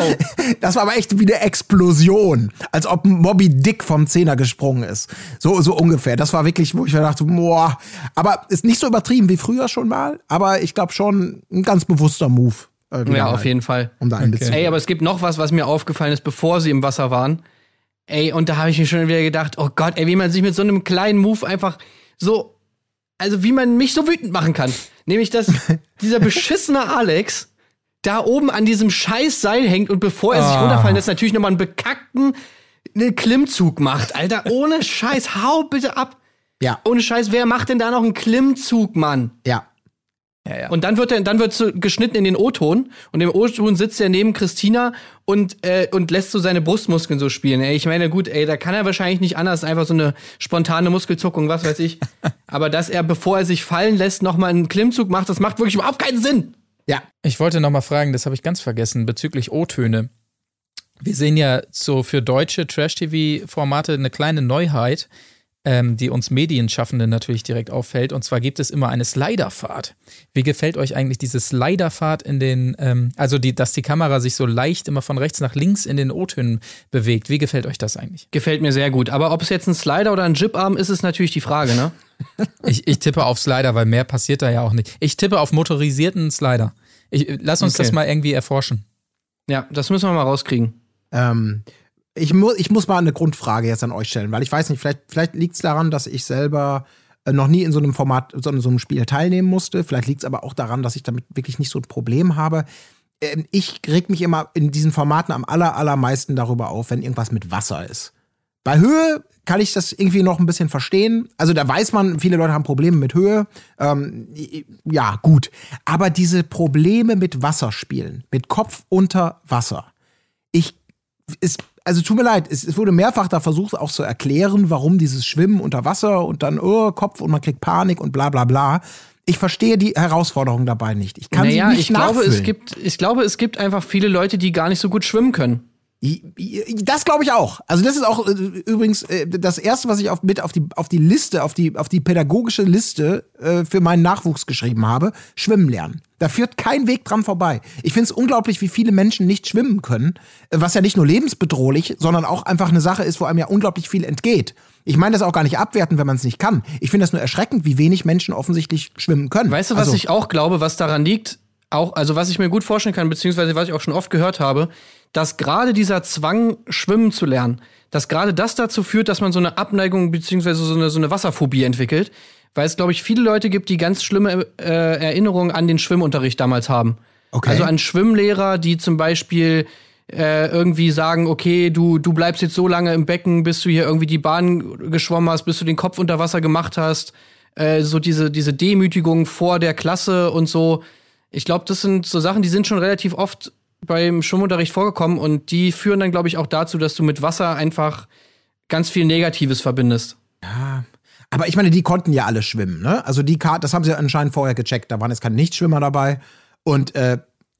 Das war aber echt wie eine Explosion. Als ob Moby Dick vom Zehner gesprungen ist. So, so ungefähr. Das war wirklich, wo ich mir dachte, boah. Aber ist nicht so übertrieben wie früher schon mal. Aber ich glaube schon ein ganz bewusster Move. äh, Ja, auf jeden Fall. Um da ein bisschen. Ey, aber es gibt noch was, was mir aufgefallen ist, bevor sie im Wasser waren. Ey, und da habe ich mir schon wieder gedacht, oh Gott, ey, wie man sich mit so einem kleinen Move einfach so, also wie man mich so wütend machen kann. Nämlich, dass dieser beschissene Alex da oben an diesem scheiß Seil hängt und bevor er sich Ah. runterfallen lässt, natürlich nochmal einen bekackten einen Klimmzug macht. Alter, ohne Scheiß, hau bitte ab. Ja, Ohne Scheiß, wer macht denn da noch einen Klimmzug, Mann? ja. Ja, ja. Und dann wird er, dann wird so geschnitten in den O-Ton und im O-Ton sitzt er neben Christina und äh, und lässt so seine Brustmuskeln so spielen. Ey, ich meine, gut, ey, da kann er wahrscheinlich nicht anders, einfach so eine spontane Muskelzuckung, was weiß ich. Aber dass er, bevor er sich fallen lässt, noch mal einen Klimmzug macht, das macht wirklich überhaupt keinen Sinn. Ja. Ich wollte noch mal fragen, das habe ich ganz vergessen, bezüglich O-Töne. Wir sehen ja so für deutsche Trash-TV-Formate eine kleine Neuheit. Ähm, die uns Medienschaffenden natürlich direkt auffällt. Und zwar gibt es immer eine Sliderfahrt. Wie gefällt euch eigentlich diese Sliderfahrt in den, ähm, also die, dass die Kamera sich so leicht immer von rechts nach links in den O-Tönen bewegt? Wie gefällt euch das eigentlich? Gefällt mir sehr gut. Aber ob es jetzt ein Slider oder ein Jibarm ist, ist natürlich die Frage, ne? Ich, ich tippe auf Slider, weil mehr passiert da ja auch nicht. Ich tippe auf motorisierten Slider. Ich, lass uns Okay. das mal irgendwie erforschen. Ja, das müssen wir mal rauskriegen. Ähm, ich, mu ich muss mal eine Grundfrage jetzt an euch stellen, weil ich weiß nicht, vielleicht, vielleicht liegt es daran, dass ich selber äh, noch nie in so einem Format, so in so einem Spiel teilnehmen musste. Vielleicht liegt es aber auch daran, dass ich damit wirklich nicht so ein Problem habe. Ähm, ich reg mich immer in diesen Formaten am aller, allermeisten darüber auf, wenn irgendwas mit Wasser ist. Bei Höhe kann ich das irgendwie noch ein bisschen verstehen. Also da weiß man, viele Leute haben Probleme mit Höhe. Ähm, ja, gut. Aber diese Probleme mit Wasserspielen, mit Kopf unter Wasser, ich es, also tut mir leid, es, es wurde mehrfach da versucht auch zu erklären, warum dieses Schwimmen unter Wasser und dann oh, Kopf und man kriegt Panik und bla bla bla. Ich verstehe die Herausforderung dabei nicht. Ich kann naja, sie nicht ich glaube, es gibt, ich glaube, es gibt einfach viele Leute, die gar nicht so gut schwimmen können. Das glaube ich auch. Also das ist auch äh, übrigens äh, das erste, was ich auf, mit auf die auf die Liste, auf die auf die pädagogische Liste äh, für meinen Nachwuchs geschrieben habe: Schwimmen lernen. Da führt kein Weg dran vorbei. Ich finde es unglaublich, wie viele Menschen nicht schwimmen können, äh, was ja nicht nur lebensbedrohlich, sondern auch einfach eine Sache ist, wo einem ja unglaublich viel entgeht. Ich meine das auch gar nicht abwerten, wenn man es nicht kann. Ich finde das nur erschreckend, wie wenig Menschen offensichtlich schwimmen können. Weißt du, was also, ich auch glaube, was daran liegt? Auch, also was ich mir gut vorstellen kann, beziehungsweise was ich auch schon oft gehört habe, dass gerade dieser Zwang, schwimmen zu lernen, dass gerade das dazu führt, dass man so eine Abneigung beziehungsweise so eine, so eine Wasserphobie entwickelt. Weil es, glaube ich, viele Leute gibt, die ganz schlimme äh, Erinnerungen an den Schwimmunterricht damals haben. Okay. Also an Schwimmlehrer, die zum Beispiel äh, irgendwie sagen, okay, du, du bleibst jetzt so lange im Becken, bis du hier irgendwie die Bahn geschwommen hast, bis du den Kopf unter Wasser gemacht hast. Äh, so diese, diese Demütigung vor der Klasse und so. Ich glaube, das sind so Sachen, die sind schon relativ oft beim Schwimmunterricht vorgekommen und die führen dann, glaube ich, auch dazu, dass du mit Wasser einfach ganz viel Negatives verbindest. Aber ich meine, die konnten ja alle schwimmen, ne? Also die Karte, das haben sie anscheinend vorher gecheckt. Da waren jetzt keine Nichtschwimmer dabei. Und äh,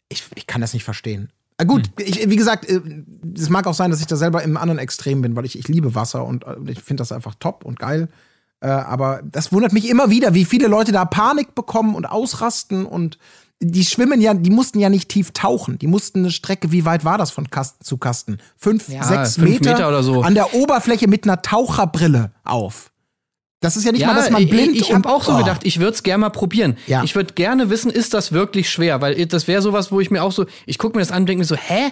ich, ich kann das nicht verstehen. Ah, gut, ich, wie gesagt, äh, es mag auch sein, dass ich da selber im anderen Extrem bin, weil ich, ich liebe Wasser und äh, ich finde das einfach top und geil. Äh, aber das wundert mich immer wieder, wie viele Leute da Panik bekommen und ausrasten und die schwimmen ja, die mussten ja nicht tief tauchen. Die mussten eine Strecke, wie weit war das von Kasten zu Kasten? Fünf, Ja, sechs fünf Meter, Meter oder so. an der Oberfläche mit einer Taucherbrille auf. Das ist ja nicht mal, dass man blind ich, ich habe auch so oh. gedacht, ich würde es gerne mal probieren. Ja. Ich würde gerne wissen, ist das wirklich schwer? Weil das wäre sowas, wo ich mir auch so, ich gucke mir das an und denke mir so, hä?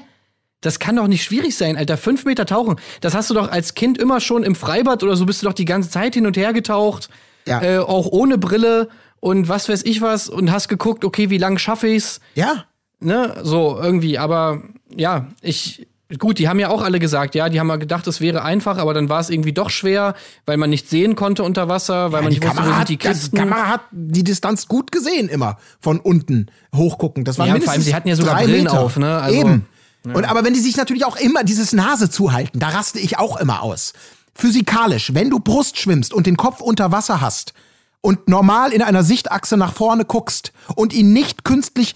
Das kann doch nicht schwierig sein, Alter. Fünf Meter tauchen. Das hast du doch als Kind immer schon im Freibad oder so bist du doch die ganze Zeit hin und her getaucht. Ja. Äh, auch ohne Brille und was weiß ich was und hast geguckt, okay, wie lang schaffe ich's? Ja, ne, so irgendwie, aber ja, ich gut, die haben ja auch alle gesagt, ja, die haben ja gedacht, es wäre einfach, aber dann war es irgendwie doch schwer, weil man nicht sehen konnte unter Wasser, weil man die nicht wusste, wo Kamera, sind hat, die die Kisten. Kamera hat die Distanz gut gesehen immer von unten hochgucken. Das war Ja, vor mindestens allem, sie hatten ja sogar Brillen Meter. auf, ne? Also- Eben. Und aber wenn die sich natürlich auch immer dieses Nase zuhalten, da raste ich auch immer aus. Physikalisch, wenn du Brust schwimmst und den Kopf unter Wasser hast und normal in einer Sichtachse nach vorne guckst und ihn nicht künstlich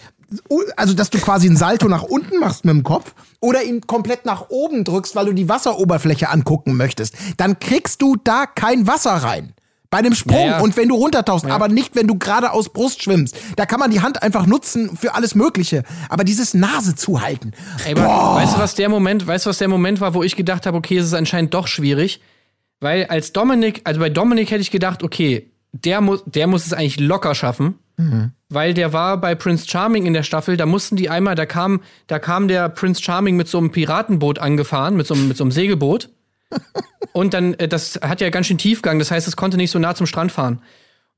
also dass du quasi ein Salto nach unten machst mit dem Kopf oder ihn komplett nach oben drückst, weil du die Wasseroberfläche angucken möchtest, dann kriegst du da kein Wasser rein. Bei dem Sprung Ja, ja. und wenn du runtertauchst, aber nicht, wenn du geradeaus Brust schwimmst. Da kann man die Hand einfach nutzen für alles Mögliche. Aber dieses Nase zuhalten. Ey, weißt du, was der Moment, weißt du, was der Moment war, wo ich gedacht habe, okay, es ist anscheinend doch schwierig, weil als Dominik, also bei Dominik hätte ich gedacht, okay, der muss, der muss es eigentlich locker schaffen, weil der war bei Prince Charming in der Staffel, da mussten die einmal, da kam, da kam der Prince Charming mit so einem Piratenboot angefahren, mit so einem, mit so einem Segelboot. Und dann, äh, das hat ja ganz schön Tiefgang, das heißt, es konnte nicht so nah zum Strand fahren.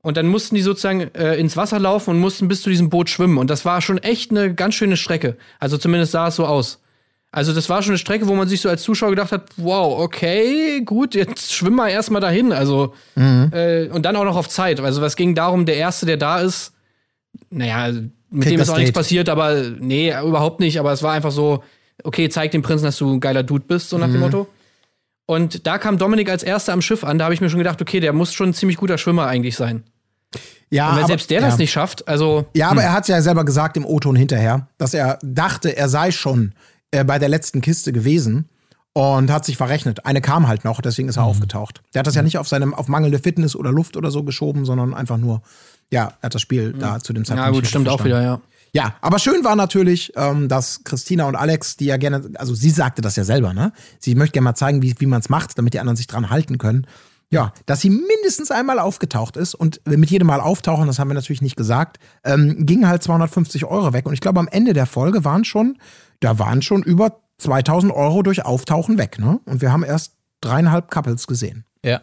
Und dann mussten die sozusagen äh, ins Wasser laufen und mussten bis zu diesem Boot schwimmen. Und das war schon echt eine ganz schöne Strecke. Also zumindest sah es so aus. Also das war schon eine Strecke, wo man sich so als Zuschauer gedacht hat, wow, okay, gut, jetzt schwimmen wir erstmal dahin. Also äh, und dann auch noch auf Zeit. Also was ging darum, der Erste, der da ist, naja, mit Kriegt dem ist auch nichts passiert, aber nee, überhaupt nicht. Aber es war einfach so, okay, zeig dem Prinzen, dass du ein geiler Dude bist, so nach dem Motto. Und da kam Dominik als Erster am Schiff an. Da habe ich mir schon gedacht, okay, der muss schon ein ziemlich guter Schwimmer eigentlich sein. Ja, Und wenn aber- selbst der ja. das nicht schafft, also Ja, aber er hat ja selber gesagt im O-Ton hinterher, dass er dachte, er sei schon äh, bei der letzten Kiste gewesen und hat sich verrechnet. Eine kam halt noch, deswegen ist er aufgetaucht. Der hat das ja nicht auf seinem auf mangelnde Fitness oder Luft oder so geschoben, sondern einfach nur ja, er hat das Spiel da zu dem Zeitpunkt Ja, gut, stimmt auch wieder, ja. Ja, aber schön war natürlich, ähm, dass Christina und Alex, die ja gerne, also sie sagte das ja selber, ne? Sie möchte gerne mal zeigen, wie, wie man es macht, damit die anderen sich dran halten können. Ja, dass sie mindestens einmal aufgetaucht ist und mit jedem Mal auftauchen, das haben wir natürlich nicht gesagt, ähm, gingen halt 250 Euro weg. Und ich glaube, am Ende der Folge waren schon, da waren schon über 2000 Euro durch Auftauchen weg, ne? Und wir haben erst dreieinhalb Couples gesehen. Ja,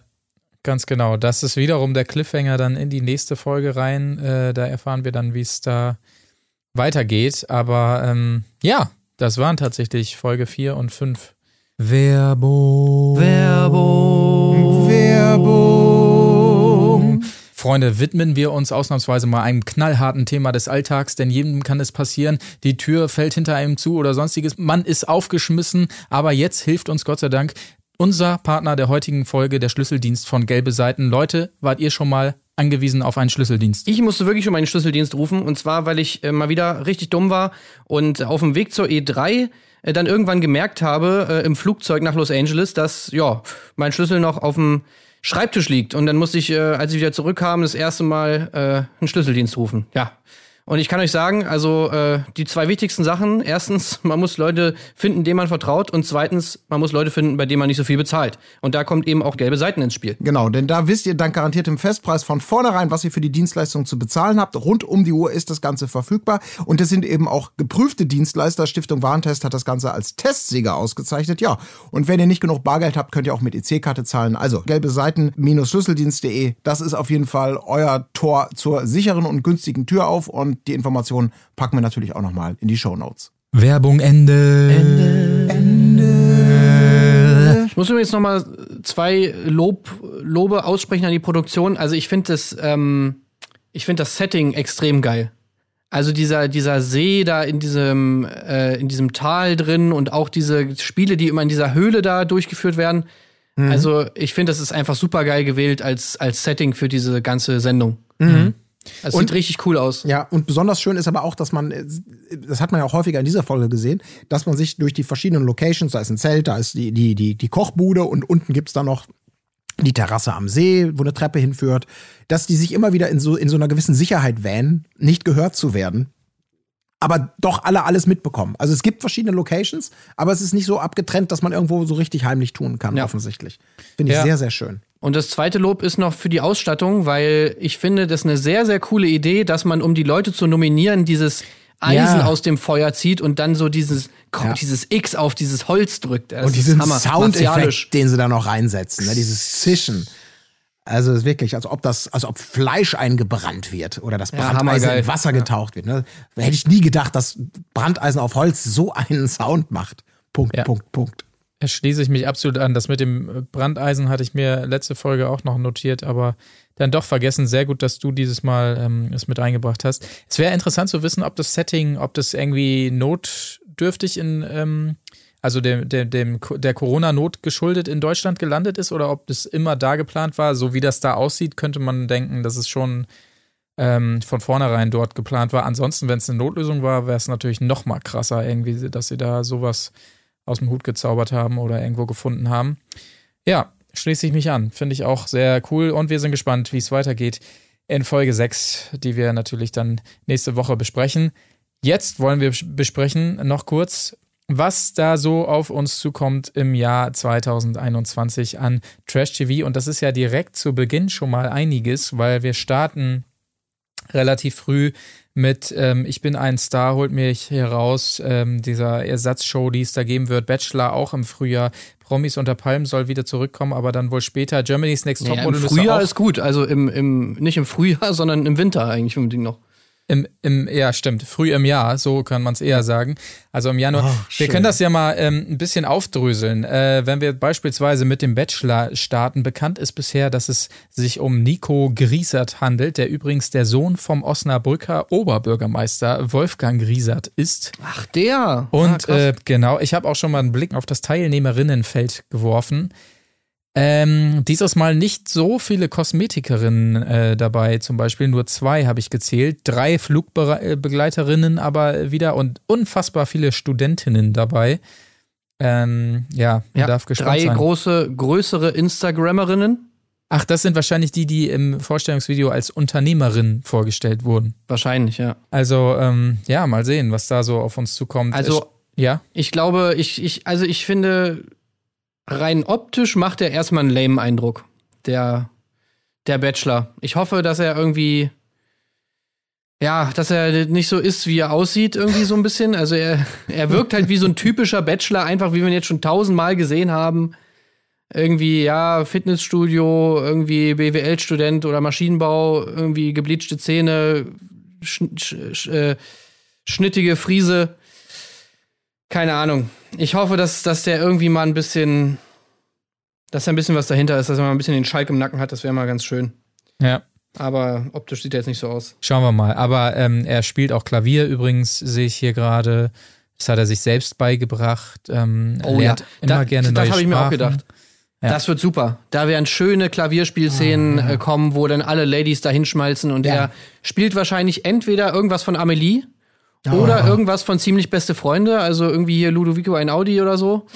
ganz genau. Das ist wiederum der Cliffhanger dann in die nächste Folge rein. Äh, da erfahren wir dann, wie es da weitergeht. Aber ähm, ja, das waren tatsächlich Folge 4 und 5. Werbung. Werbung. Werbung. Freunde, widmen wir uns ausnahmsweise mal einem knallharten Thema des Alltags, denn jedem kann es passieren, die Tür fällt hinter einem zu oder sonstiges, man ist aufgeschmissen, aber jetzt hilft uns Gott sei Dank unser Partner der heutigen Folge, der Schlüsseldienst von Gelbe Seiten. Leute, wart ihr schon mal angewiesen auf einen Schlüsseldienst? Ich musste wirklich um einen Schlüsseldienst rufen und zwar, weil ich äh, mal wieder richtig dumm war und auf dem Weg zur E3 äh, dann irgendwann gemerkt habe äh, im Flugzeug nach Los Angeles, dass ja mein Schlüssel noch auf dem Schreibtisch liegt und dann musste ich, äh, als ich wieder zurückkam, das erste Mal äh, einen Schlüsseldienst rufen. Ja. Und ich kann euch sagen, also äh, die zwei wichtigsten Sachen: erstens, man muss Leute finden, denen man vertraut, und zweitens, man muss Leute finden, bei denen man nicht so viel bezahlt. Und da kommt eben auch gelbe Seiten ins Spiel. Genau, denn da wisst ihr dank garantiertem Festpreis von vornherein, was ihr für die Dienstleistung zu bezahlen habt. Rund um die Uhr ist das Ganze verfügbar. Und es sind eben auch geprüfte Dienstleister. Stiftung Warentest hat das Ganze als Testsieger ausgezeichnet. Ja, und wenn ihr nicht genug Bargeld habt, könnt ihr auch mit EC-Karte zahlen. Also gelbe Seiten-schlüsseldienst.de. Das ist auf jeden Fall euer Tor zur sicheren und günstigen Tür auf. Und die Informationen packen wir natürlich auch nochmal in die Show Notes. Werbung Ende. Ich muss übrigens noch mal zwei Lob, Lobe aussprechen an die Produktion. Also ich finde das, ähm, ich finde das Setting extrem geil. Also dieser, dieser See da in diesem, äh, in diesem Tal drin und auch diese Spiele, die immer in dieser Höhle da durchgeführt werden. Also ich finde, das ist einfach super geil gewählt als, als Setting für diese ganze Sendung. Das Und- sieht richtig cool aus. Ja, und besonders schön ist aber auch, dass man, das hat man ja auch häufiger in dieser Folge gesehen, dass man sich durch die verschiedenen Locations, da ist ein Zelt, da ist die, die, die, die Kochbude und unten gibt's dann noch die Terrasse am See, wo eine Treppe hinführt, dass die sich immer wieder in so, in so einer gewissen Sicherheit wähnen, nicht gehört zu werden. Aber doch alle alles mitbekommen. Also es gibt verschiedene Locations, aber es ist nicht so abgetrennt, dass man irgendwo so richtig heimlich tun kann, Ja. offensichtlich. Finde ich Ja. sehr, sehr schön. Und das zweite Lob ist noch für die Ausstattung, weil ich finde, das ist eine sehr, sehr coole Idee, dass man, um die Leute zu nominieren, dieses Eisen Ja. aus dem Feuer zieht und dann so dieses, Ja. dieses X auf dieses Holz drückt. Das Und diesen. Soundeffekt, den sie da noch reinsetzen, ne? dieses Zischen. Also es ist wirklich, als ob das, als ob Fleisch eingebrannt wird oder das Ja, Brandeisen hammergeil. in Wasser getaucht wird. Ne? Hätte ich nie gedacht, dass Brandeisen auf Holz so einen Sound macht. Punkt, Ja. Punkt, Punkt. Schließe ich mich absolut an. Das mit dem Brandeisen hatte ich mir letzte Folge auch noch notiert, aber dann doch vergessen. Sehr gut, dass du dieses Mal ähm, es mit eingebracht hast. Es wäre interessant zu wissen, ob das Setting, ob das irgendwie notdürftig in, ähm, also dem, dem, dem der Corona-Not geschuldet in Deutschland gelandet ist oder ob das immer da geplant war. So wie das da aussieht, könnte man denken, dass es schon ähm, von vornherein dort geplant war. Ansonsten, wenn es eine Notlösung war, wäre es natürlich noch mal krasser irgendwie, dass sie da sowas aus dem Hut gezaubert haben oder irgendwo gefunden haben. Ja, schließe ich mich an. Finde ich auch sehr cool und wir sind gespannt, wie es weitergeht in Folge 6, die wir natürlich dann nächste Woche besprechen. Jetzt wollen wir besprechen noch kurz, was da so auf uns zukommt im Jahr 2021 an Trash TV. Und das ist ja direkt zu Beginn schon mal einiges, weil wir starten relativ früh mit ähm, Ich bin ein Star, holt mich hier raus, ähm, dieser Ersatzshow, die es da geben wird. Bachelor auch im Frühjahr. Promis unter Palmen soll wieder zurückkommen, aber dann wohl später. Germany's Next Ja, Im Frühjahr ist gut. Also im, im, nicht im Frühjahr, sondern im Winter eigentlich unbedingt noch. Im, im, ja, stimmt. Früh im Jahr, so kann man es eher sagen. Also im Januar. Oh, wir können das ja mal ähm, ein bisschen aufdröseln. Äh, wenn wir beispielsweise mit dem Bachelor starten, bekannt ist bisher, dass es sich um Nico Griesert handelt, der übrigens der Sohn vom Osnabrücker Oberbürgermeister Wolfgang Griesert ist. Ach, der. Und ah, äh, genau, ich habe auch schon mal einen Blick auf das Teilnehmerinnenfeld geworfen. Ähm, dieses Mal nicht so viele Kosmetikerinnen äh, dabei, zum Beispiel nur zwei habe ich gezählt, drei Flugbegleiterinnen aber wieder und unfassbar viele Studentinnen dabei. Ähm, ja, man Ja, darf gespannt drei sein. große, größere Instagrammerinnen. Ach, das sind wahrscheinlich die, die im Vorstellungsvideo als Unternehmerin vorgestellt wurden. Wahrscheinlich, ja. Also, ähm, ja, mal sehen, was da so auf uns zukommt. Also- Ich, ja, Ich glaube, ich, ich, also ich finde, rein optisch macht er erstmal einen lame Eindruck. Der, der Bachelor. Ich hoffe, dass er irgendwie, ja, dass er nicht so ist, wie er aussieht, irgendwie so ein bisschen. Also er, er wirkt halt wie so ein typischer Bachelor, einfach wie wir ihn jetzt schon tausendmal gesehen haben. Irgendwie, ja, Fitnessstudio, irgendwie BWL-Student oder Maschinenbau, irgendwie gebleachte Zähne, schn sch sch äh, schnittige Friese. Keine Ahnung. Ich hoffe, dass, dass der irgendwie mal ein bisschen, dass da ein bisschen was dahinter ist, dass er mal ein bisschen den Schalk im Nacken hat, das wäre mal ganz schön. ja. Aber optisch sieht er jetzt nicht so aus. Schauen wir mal. Aber ähm, er spielt auch Klavier übrigens, sehe ich hier gerade. Das hat er sich selbst beigebracht. Ähm, er lernt immer da, gerne neue Das habe ich mir auch gedacht. Ja. Das wird super. Da werden schöne Klavierspielszenen Ah, äh, kommen, wo dann alle Ladies da hinschmalzen und Ja. er spielt wahrscheinlich entweder irgendwas von Amelie Oder irgendwas von ziemlich beste Freunde, also irgendwie hier Ludovico ein Audi oder so.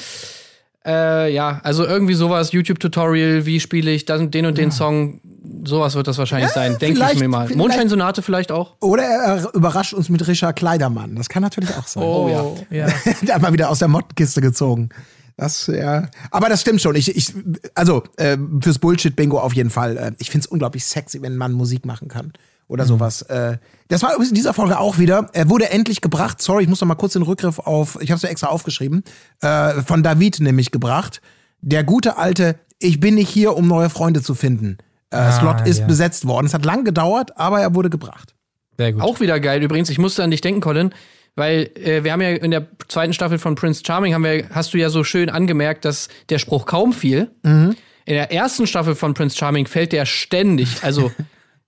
Äh, ja, also irgendwie sowas, YouTube-Tutorial, wie spiele ich das, den und den Song, sowas wird das wahrscheinlich sein, denke ich mir mal. vielleicht- Mondscheinsonate vielleicht auch. Oder er überrascht uns mit Richard Kleidermann. Das kann natürlich auch sein. Oh, ja. ja. Der hat mal wieder aus der Mottenkiste gezogen. Das, ja. Aber das stimmt schon. Ich, ich, also, äh, fürs Bullshit-Bingo auf jeden Fall. Äh, ich finde es unglaublich sexy, wenn ein Mann Musik machen kann. Oder sowas. Äh, das war übrigens in dieser Folge auch wieder. Er wurde endlich gebracht. Sorry, ich muss noch mal kurz den Rückgriff auf, ich habe es ja extra aufgeschrieben, äh, von David nämlich gebracht. Der gute alte, ich bin nicht hier, um neue Freunde zu finden. Äh, Ah, Slot ist ja. besetzt worden. Es hat lang gedauert, aber er wurde gebracht. Sehr gut. Auch wieder geil übrigens. Ich musste an dich denken, Colin, weil äh, wir haben ja in der zweiten Staffel von Prince Charming haben wir, hast du ja so schön angemerkt, dass der Spruch kaum fiel. In der ersten Staffel von Prince Charming fällt der ständig. Also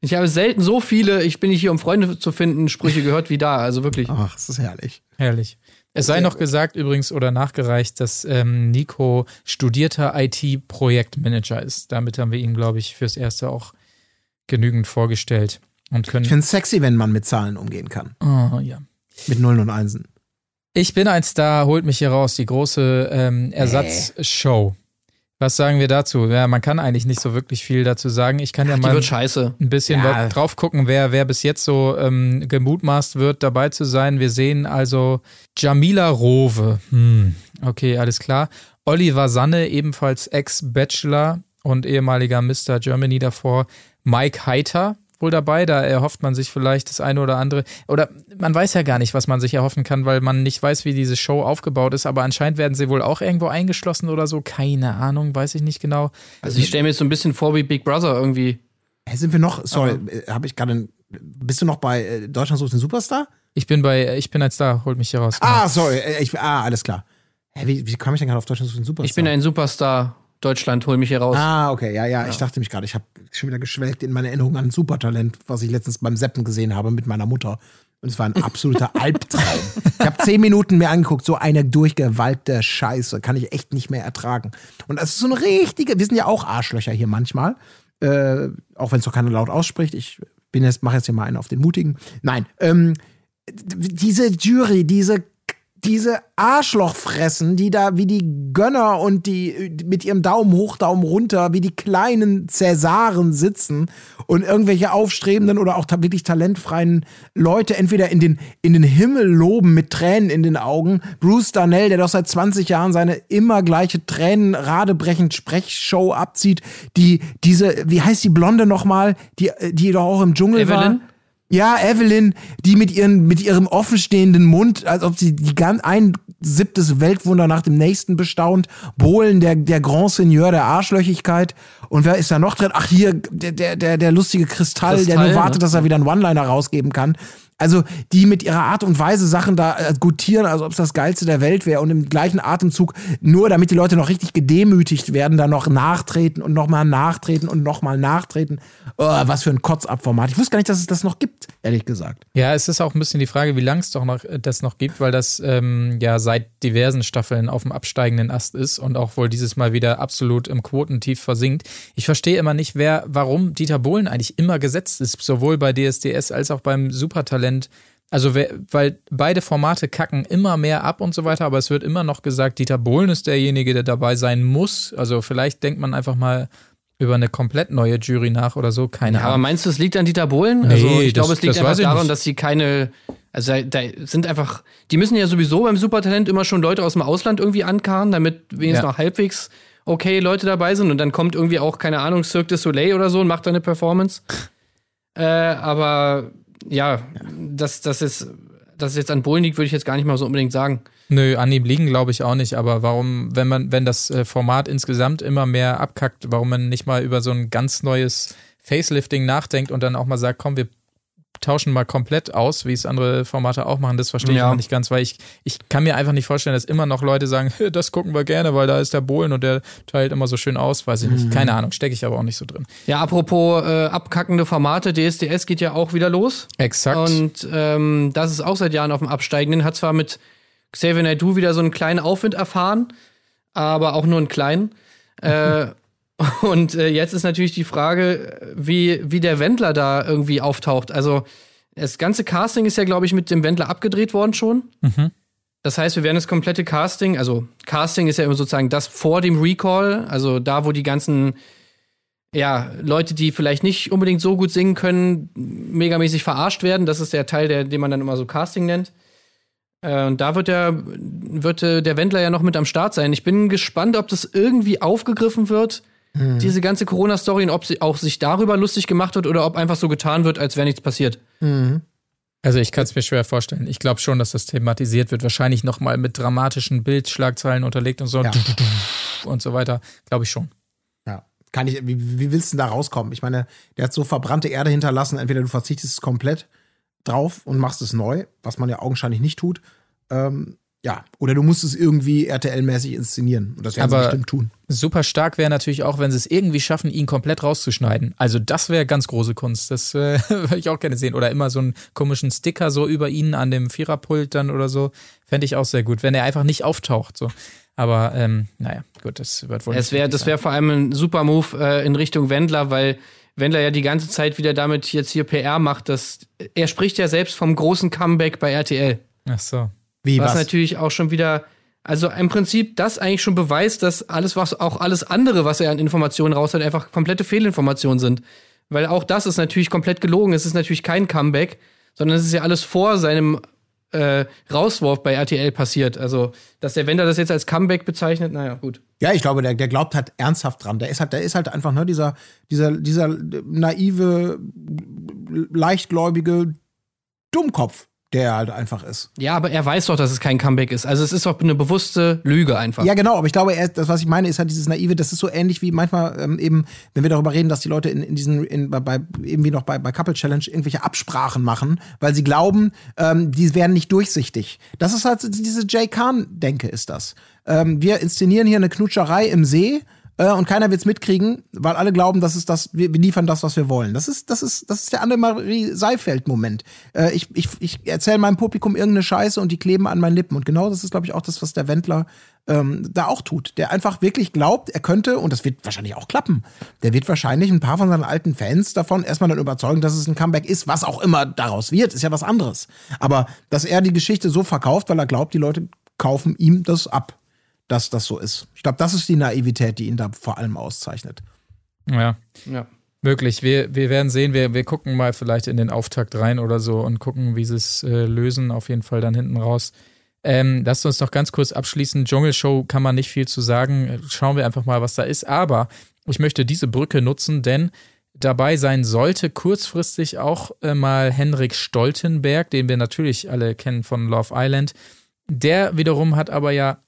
ich habe selten so viele, ich bin nicht hier, um Freunde zu finden, Sprüche gehört wie da. Also wirklich. Ach, das ist herrlich. Herrlich. Es sei noch gesagt übrigens oder nachgereicht, dass ähm, Nico studierter IT-Projektmanager ist. Damit haben wir ihn, glaube ich, fürs Erste auch genügend vorgestellt. Und können. Ich finde es sexy, wenn man mit Zahlen umgehen kann. oh, ja. Mit Nullen und Einsen. Ich bin ein Star, holt mich hier raus, die große ähm, Ersatzshow. Was sagen wir dazu? Ja, man kann eigentlich nicht so wirklich viel dazu sagen. Ich kann ja Die mal ein bisschen Ja. drauf gucken, wer, wer bis jetzt so ähm, gemutmaßt wird, dabei zu sein. Wir sehen also Jamila Rowe. Hm, okay, alles klar. Oliver Sanne, ebenfalls Ex-Bachelor und ehemaliger Mr. Germany davor. Mike Heiter wohl dabei, da erhofft man sich vielleicht das eine oder andere. Oder man weiß ja gar nicht, was man sich erhoffen kann, weil man nicht weiß, wie diese Show aufgebaut ist. Aber anscheinend werden sie wohl auch irgendwo eingeschlossen oder so. Keine Ahnung, weiß ich nicht genau. Also ich stelle mir jetzt so ein bisschen vor wie Big Brother irgendwie. Hey, sind wir noch, sorry, habe ich gerade, bist du noch bei äh, Deutschland sucht den Superstar? Ich bin bei, ich bin als Star, holt mich hier raus. Ah, sorry, äh, ich, ah, alles klar. Hä, wie, wie kam ich denn gerade auf Deutschland sucht den Superstar? Ich bin ein Superstar. Deutschland, hol mich hier raus. Ah, okay, ja, ja, ich dachte mich gerade, ich habe schon wieder geschwelgt in meine Erinnerung an ein Supertalent, was ich letztens beim Seppen gesehen habe mit meiner Mutter. Und es war ein absoluter Albtraum. Ich habe zehn Minuten mir angeguckt, so eine durchgewalkte Scheiße, kann ich echt nicht mehr ertragen. Und das ist so eine richtige, wir sind ja auch Arschlöcher hier manchmal, äh, auch wenn es doch keiner laut ausspricht. Ich bin jetzt, mache jetzt hier mal einen auf den Mutigen. Nein, ähm, diese Jury, diese diese Arschlochfressen, die da wie die Gönner und die mit ihrem Daumen hoch, Daumen runter, wie die kleinen Cäsaren sitzen und irgendwelche aufstrebenden oder auch wirklich talentfreien Leute entweder in den, in den Himmel loben mit Tränen in den Augen. Bruce Darnell, der doch seit 20 Jahren seine immer gleiche Tränen radebrechend Sprechshow abzieht, die diese, wie heißt die Blonde nochmal, die, die doch auch im Dschungel war? Ja, Evelyn, die mit, ihren, mit ihrem offenstehenden Mund, als ob sie die ganz, ein siebtes Weltwunder nach dem nächsten bestaunt. Bohlen, der, der Grand Seigneur der Arschlöchigkeit. Und wer ist da noch drin? Ach, hier, der, der, der, der lustige Kristall, der Kristall, nur wartet, ne? dass er wieder einen One-Liner rausgeben kann. Also, die mit ihrer Art und Weise Sachen da äh, gutieren, als ob es das Geilste der Welt wäre und im gleichen Atemzug, nur damit die Leute noch richtig gedemütigt werden, da noch nachtreten und nochmal nachtreten und nochmal nachtreten. Oh, was für ein Kotzabformat. Ich wusste gar nicht, dass es das noch gibt, ehrlich gesagt. Ja, es ist auch ein bisschen die Frage, wie lange es doch noch äh, das noch gibt, weil das ähm, ja seit diversen Staffeln auf dem absteigenden Ast ist und auch wohl dieses Mal wieder absolut im Quotentief versinkt. Ich verstehe immer nicht, wer, warum Dieter Bohlen eigentlich immer gesetzt ist, sowohl bei DSDS als auch beim Supertalent Also, wer, weil beide Formate kacken immer mehr ab und so weiter, aber es wird immer noch gesagt, Dieter Bohlen ist derjenige, der dabei sein muss. Also, vielleicht denkt man einfach mal über eine komplett neue Jury nach oder so, keine Ja, aber Ahnung. meinst du, es liegt an Dieter Bohlen? Nee, also ich glaube, es liegt einfach daran, nicht. dass sie keine, also da, da sind einfach, die müssen ja sowieso beim Supertalent immer schon Leute aus dem Ausland irgendwie ankarren, damit wenigstens Ja. noch halbwegs okay Leute dabei sind und dann kommt irgendwie auch, keine Ahnung, Cirque du Soleil oder so und macht da eine Performance. äh, aber ja, dass das ist, dass es jetzt an Bohlen liegt, würde ich jetzt gar nicht mal so unbedingt sagen. Nö, an ihm liegen glaube ich auch nicht, aber warum, wenn man, wenn das äh, Format insgesamt immer mehr abkackt, warum man nicht mal über so ein ganz neues Facelifting nachdenkt und dann auch mal sagt, komm, wir tauschen mal komplett aus, wie es andere Formate auch machen, das verstehe ich Ja. noch nicht ganz, weil ich, ich kann mir einfach nicht vorstellen, dass immer noch Leute sagen, das gucken wir gerne, weil da ist der Bohlen und der teilt immer so schön aus, weiß ich nicht. Keine Ahnung, stecke ich aber auch nicht so drin. Ja, apropos äh, abkackende Formate, DSDS geht ja auch wieder los. Exakt. Und ähm, das ist auch seit Jahren auf dem Absteigenden. Hat zwar mit Xavier Naidoo wieder so einen kleinen Aufwind erfahren, aber auch nur einen kleinen. äh, und äh, jetzt ist natürlich die Frage, wie, wie der Wendler da irgendwie auftaucht. Also, das ganze Casting ist ja, glaube ich, mit dem Wendler abgedreht worden schon. Das heißt, wir werden das komplette Casting, also Casting ist ja immer sozusagen das vor dem Recall, also da, wo die ganzen ja, Leute, die vielleicht nicht unbedingt so gut singen können, megamäßig verarscht werden. Das ist der Teil, der, den man dann immer so Casting nennt. Äh, und da wird der, wird äh, der Wendler ja noch mit am Start sein. Ich bin gespannt, ob das irgendwie aufgegriffen wird, diese ganze Corona-Story, und ob sie auch sich darüber lustig gemacht wird oder ob einfach so getan wird, als wäre nichts passiert. Also ich kann es mir schwer vorstellen. Ich glaube schon, dass das thematisiert wird. Wahrscheinlich nochmal mit dramatischen Bildschlagzeilen unterlegt und so Ja. und so weiter. Glaube ich schon. Ja. Kann ich, wie, wie willst du denn da rauskommen? Ich meine, der hat so verbrannte Erde hinterlassen, entweder du verzichtest komplett drauf und machst es neu, was man ja augenscheinlich nicht tut. Ähm, ja, oder du musst es irgendwie RTL-mäßig inszenieren. Und das werden sie Aber- bestimmt tun. Super stark wäre natürlich auch, wenn sie es irgendwie schaffen, ihn komplett rauszuschneiden. Also das wäre ganz große Kunst. Das äh, würde ich auch gerne sehen. Oder immer so einen komischen Sticker so über ihn an dem Viererpult dann oder so. Fände ich auch sehr gut, wenn er einfach nicht auftaucht. So. Aber ähm, naja, gut, das wird wohl. Es nicht wär, das wäre vor allem ein super Move äh, in Richtung Wendler, weil Wendler ja die ganze Zeit wieder damit jetzt hier PR macht. Dass, er spricht ja selbst vom großen Comeback bei RTL. Ach so. Wie, Was, was? natürlich auch schon wieder, also im Prinzip das eigentlich schon beweist, dass alles, was auch alles andere, was er an Informationen raus hat, einfach komplette Fehlinformationen sind. Weil auch das ist natürlich komplett gelogen. Es ist natürlich kein Comeback, sondern es ist ja alles vor seinem äh, Rauswurf bei RTL passiert. Also, dass der Wender das jetzt als Comeback bezeichnet, naja, gut. Ja, ich glaube, der, der glaubt halt ernsthaft dran. Der ist halt, der ist halt einfach ne, dieser, dieser, dieser naive, leichtgläubige Dummkopf, der er halt einfach ist. Ja, aber er weiß doch, dass es kein Comeback ist. Also es ist doch eine bewusste Lüge einfach. Ja, genau, aber ich glaube, er, das, was ich meine, ist halt dieses Naive, das ist so ähnlich wie manchmal ähm, eben, wenn wir darüber reden, dass die Leute in, in diesen, in, bei, bei, eben wie noch bei, bei Couple Challenge irgendwelche Absprachen machen, weil sie glauben, ähm, die wären nicht durchsichtig. Das ist halt diese Jay Kahn-Denke, ist das. Ähm, wir inszenieren hier eine Knutscherei im See. Äh, Und keiner wird's mitkriegen, weil alle glauben, das ist das, wir, wir liefern das, was wir wollen. Das ist, das ist, das ist der Annemarie Seifeld-Moment. Äh, ich ich, ich erzähle meinem Publikum irgendeine Scheiße und die kleben an meinen Lippen. Und genau das ist, glaube ich, auch das, was der Wendler ähm, da auch tut. Der einfach wirklich glaubt, er könnte, und das wird wahrscheinlich auch klappen, der wird wahrscheinlich ein paar von seinen alten Fans davon erstmal dann überzeugen, dass es ein Comeback ist, was auch immer daraus wird, ist ja was anderes. Aber dass er die Geschichte so verkauft, weil er glaubt, die Leute kaufen ihm das ab, dass das so ist. Ich glaube, das ist die Naivität, die ihn da vor allem auszeichnet. Ja. Ja. Möglich. Wir, wir werden sehen. Wir, wir gucken mal vielleicht in den Auftakt rein oder so und gucken, wie sie es äh, lösen. Auf jeden Fall dann hinten raus. Ähm, lasst uns noch ganz kurz abschließen. Dschungelshow kann man nicht viel zu sagen. Schauen wir einfach mal, was da ist. Aber ich möchte diese Brücke nutzen, denn dabei sein sollte kurzfristig auch äh, mal Henrik Stoltenberg, den wir natürlich alle kennen von Love Island. Der wiederum hat aber ja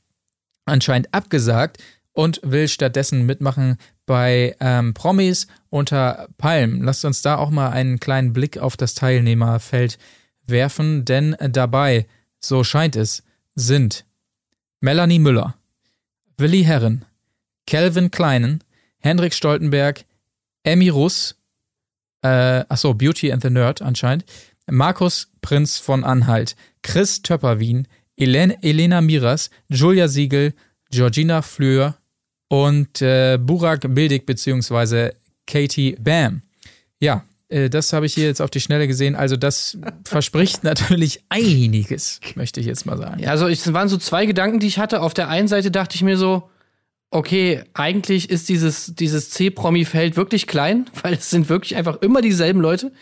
anscheinend abgesagt und will stattdessen mitmachen bei ähm, Promis unter Palm. Lasst uns da auch mal einen kleinen Blick auf das Teilnehmerfeld werfen, denn dabei, so scheint es, sind Melanie Müller, Willi Herren, Calvin Kleinen, Hendrik Stoltenberg, Emmy Russ, äh, achso, Beauty and the Nerd anscheinend, Markus Prinz von Anhalt, Chris Töpperwien, Elena Miras, Julia Siegel, Georgina Fleur und äh, Burak Bildig beziehungsweise Katie Bam. Ja, Äh, das habe ich hier jetzt auf die Schnelle gesehen. Also das verspricht natürlich einiges, möchte ich jetzt mal sagen. Ja, also es waren so zwei Gedanken, die ich hatte. Auf der einen Seite dachte ich mir so, okay, eigentlich ist dieses, dieses C-Promi-Feld wirklich klein, weil es sind wirklich einfach immer dieselben Leute.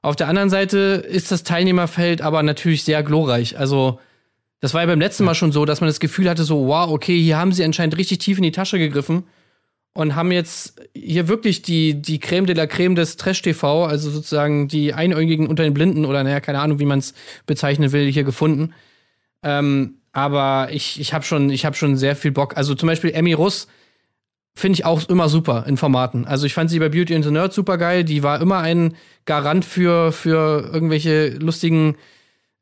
Auf der anderen Seite ist das Teilnehmerfeld aber natürlich sehr glorreich. Also, das war ja beim letzten Mal schon so, dass man das Gefühl hatte, so, wow, okay, hier haben sie anscheinend richtig tief in die Tasche gegriffen und haben jetzt hier wirklich die, die Creme de la Creme des Trash-TV, also sozusagen die Einäugigen unter den Blinden oder naja, keine Ahnung, wie man es bezeichnen will, hier gefunden. Ähm, aber ich, ich habe schon, ich hab schon sehr viel Bock. Also zum Beispiel Emmy Russ finde ich auch immer super in Formaten. Also ich fand sie bei Beauty and the Nerd super geil. Die war immer ein Garant für, für irgendwelche lustigen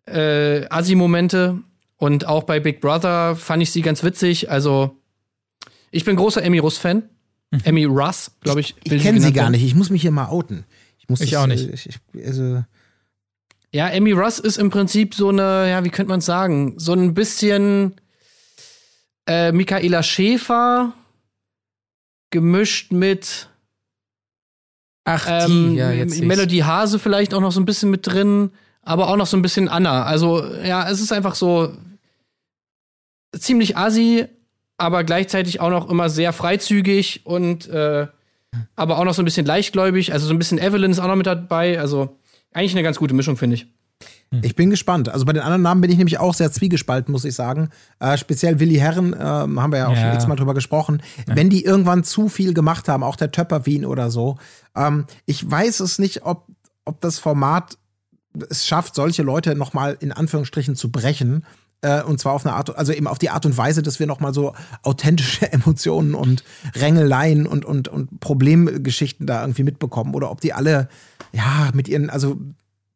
äh, Assi-Momente. Und auch bei Big Brother fand ich sie ganz witzig. Also ich bin großer Emmy Russ-Fan. Emmy Russ, glaube ich. will Ich kenne sie genannt gar nicht. Ich muss mich hier mal outen. Ich, muss Ich das, auch nicht. äh, Ich, ich, also, Ja, Emmy Russ ist im Prinzip so eine, ja, wie könnte man sagen, so ein bisschen äh, Michaela Schäfer gemischt mit Ach, ähm, ja, jetzt. Melody Hase vielleicht auch noch so ein bisschen mit drin, aber auch noch so ein bisschen Anna. Also, ja, es ist einfach so ziemlich assi, aber gleichzeitig auch noch immer sehr freizügig und äh, aber auch noch so ein bisschen leichtgläubig. Also so ein bisschen Evelyn ist auch noch mit dabei. Also eigentlich eine ganz gute Mischung, finde ich. Ich bin gespannt. Also bei den anderen Namen bin ich nämlich auch sehr zwiegespalten, muss ich sagen. Äh, speziell Willi Herren, ähm, haben wir ja auch Ja. schon x-mal drüber gesprochen. Wenn die irgendwann zu viel gemacht haben, auch der Töpper Wien oder so. Ähm, ich weiß es nicht, ob, ob das Format es schafft, solche Leute nochmal in Anführungsstrichen zu brechen. Äh, und zwar auf eine Art, also eben auf die Art und Weise, dass wir nochmal so authentische Emotionen und Rängeleien und, und, und Problemgeschichten da irgendwie mitbekommen. Oder ob die alle, ja, mit ihren, also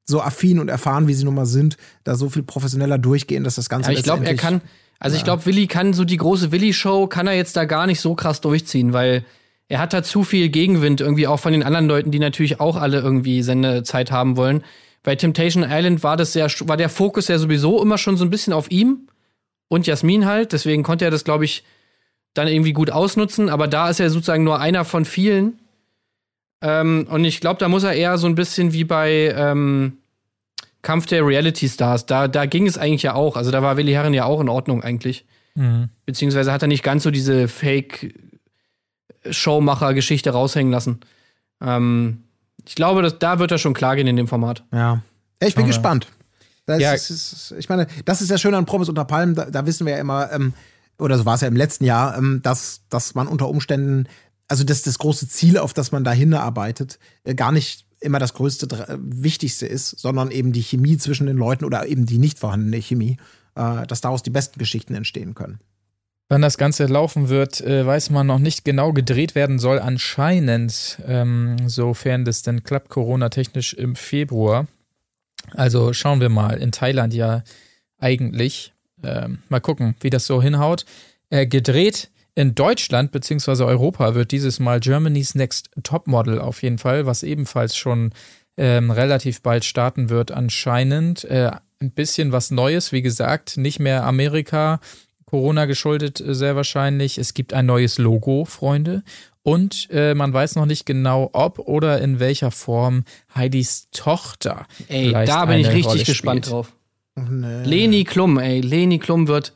so affin und erfahren, wie sie nun mal sind, da so viel professioneller durchgehen, dass das Ganze Aber ich glaube, er kann, also ich glaube, Willi kann so die große Willi-Show, kann er jetzt da gar nicht so krass durchziehen, weil er hat da zu viel Gegenwind irgendwie auch von den anderen Leuten, die natürlich auch alle irgendwie Sendezeit haben wollen. Bei Temptation Island war das ja, war der Fokus ja sowieso immer schon so ein bisschen auf ihm und Jasmin halt, deswegen konnte er das, glaube ich, dann irgendwie gut ausnutzen, aber da ist er sozusagen nur einer von vielen. Ähm, und ich glaube, da muss er eher so ein bisschen wie bei ähm, Kampf der Reality Stars. Da, da ging es eigentlich ja auch. Also da war Willi Herren ja auch in Ordnung eigentlich. Mhm. Beziehungsweise hat er nicht ganz so diese Fake-Showmacher-Geschichte raushängen lassen. Ähm, ich glaube, dass, da wird er schon klar gehen in dem Format. Ja. ich bin wir. gespannt. Das Ja. ist, ist, ich meine, das ist ja schön an Promis unter Palmen, da, da wissen wir ja immer, ähm, oder so war es ja im letzten Jahr, ähm, dass, dass man unter Umständen, also dass das große Ziel, auf das man da hinarbeitet, äh, gar nicht immer das größte, äh, wichtigste ist, sondern eben die Chemie zwischen den Leuten oder eben die nicht vorhandene Chemie, äh, dass daraus die besten Geschichten entstehen können. Wann das Ganze laufen wird, äh, weiß man noch nicht genau. Gedreht werden soll anscheinend, ähm, sofern das denn klappt, Corona-technisch im Februar. Also schauen wir mal. In Thailand ja eigentlich. Ähm, mal gucken, wie das so hinhaut. Äh, gedreht in Deutschland bzw. Europa wird dieses Mal Germany's Next Topmodel auf jeden Fall, was ebenfalls schon ähm, relativ bald starten wird anscheinend. Äh, ein bisschen was Neues, wie gesagt, nicht mehr Amerika, Corona geschuldet äh, sehr wahrscheinlich. Es gibt ein neues Logo, Freunde. Und äh, man weiß noch nicht genau, ob oder in welcher Form Heidis Tochter. Ey, da bin ich richtig Rolle gespannt spielt. drauf. Nee. Leni Klum, ey, Leni Klum wird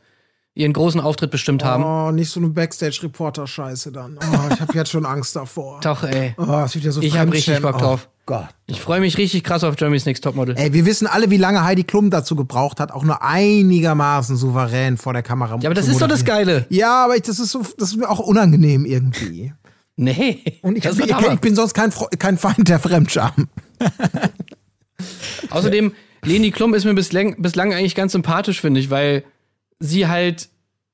ihren großen Auftritt bestimmt haben. Oh, nicht so eine Backstage-Reporter-Scheiße dann. Oh, ich habe jetzt schon Angst davor. Doch, ey. Oh, es wird ja so Ich hab richtig. Bock drauf. Gott. Ich freue mich richtig krass auf Germany's Next Topmodel. Ey, wir wissen alle, wie lange Heidi Klum dazu gebraucht hat, auch nur einigermaßen souverän vor der Kamera Ja, aber das ist doch das. Geile. Ja, aber ich, das ist so, das ist mir auch unangenehm irgendwie. Nee. Und ich, ich, ich, bin sonst kein, kein Feind der Fremdscham. Außerdem, Leni Klum ist mir bislang, bislang eigentlich ganz sympathisch, finde ich, weil sie halt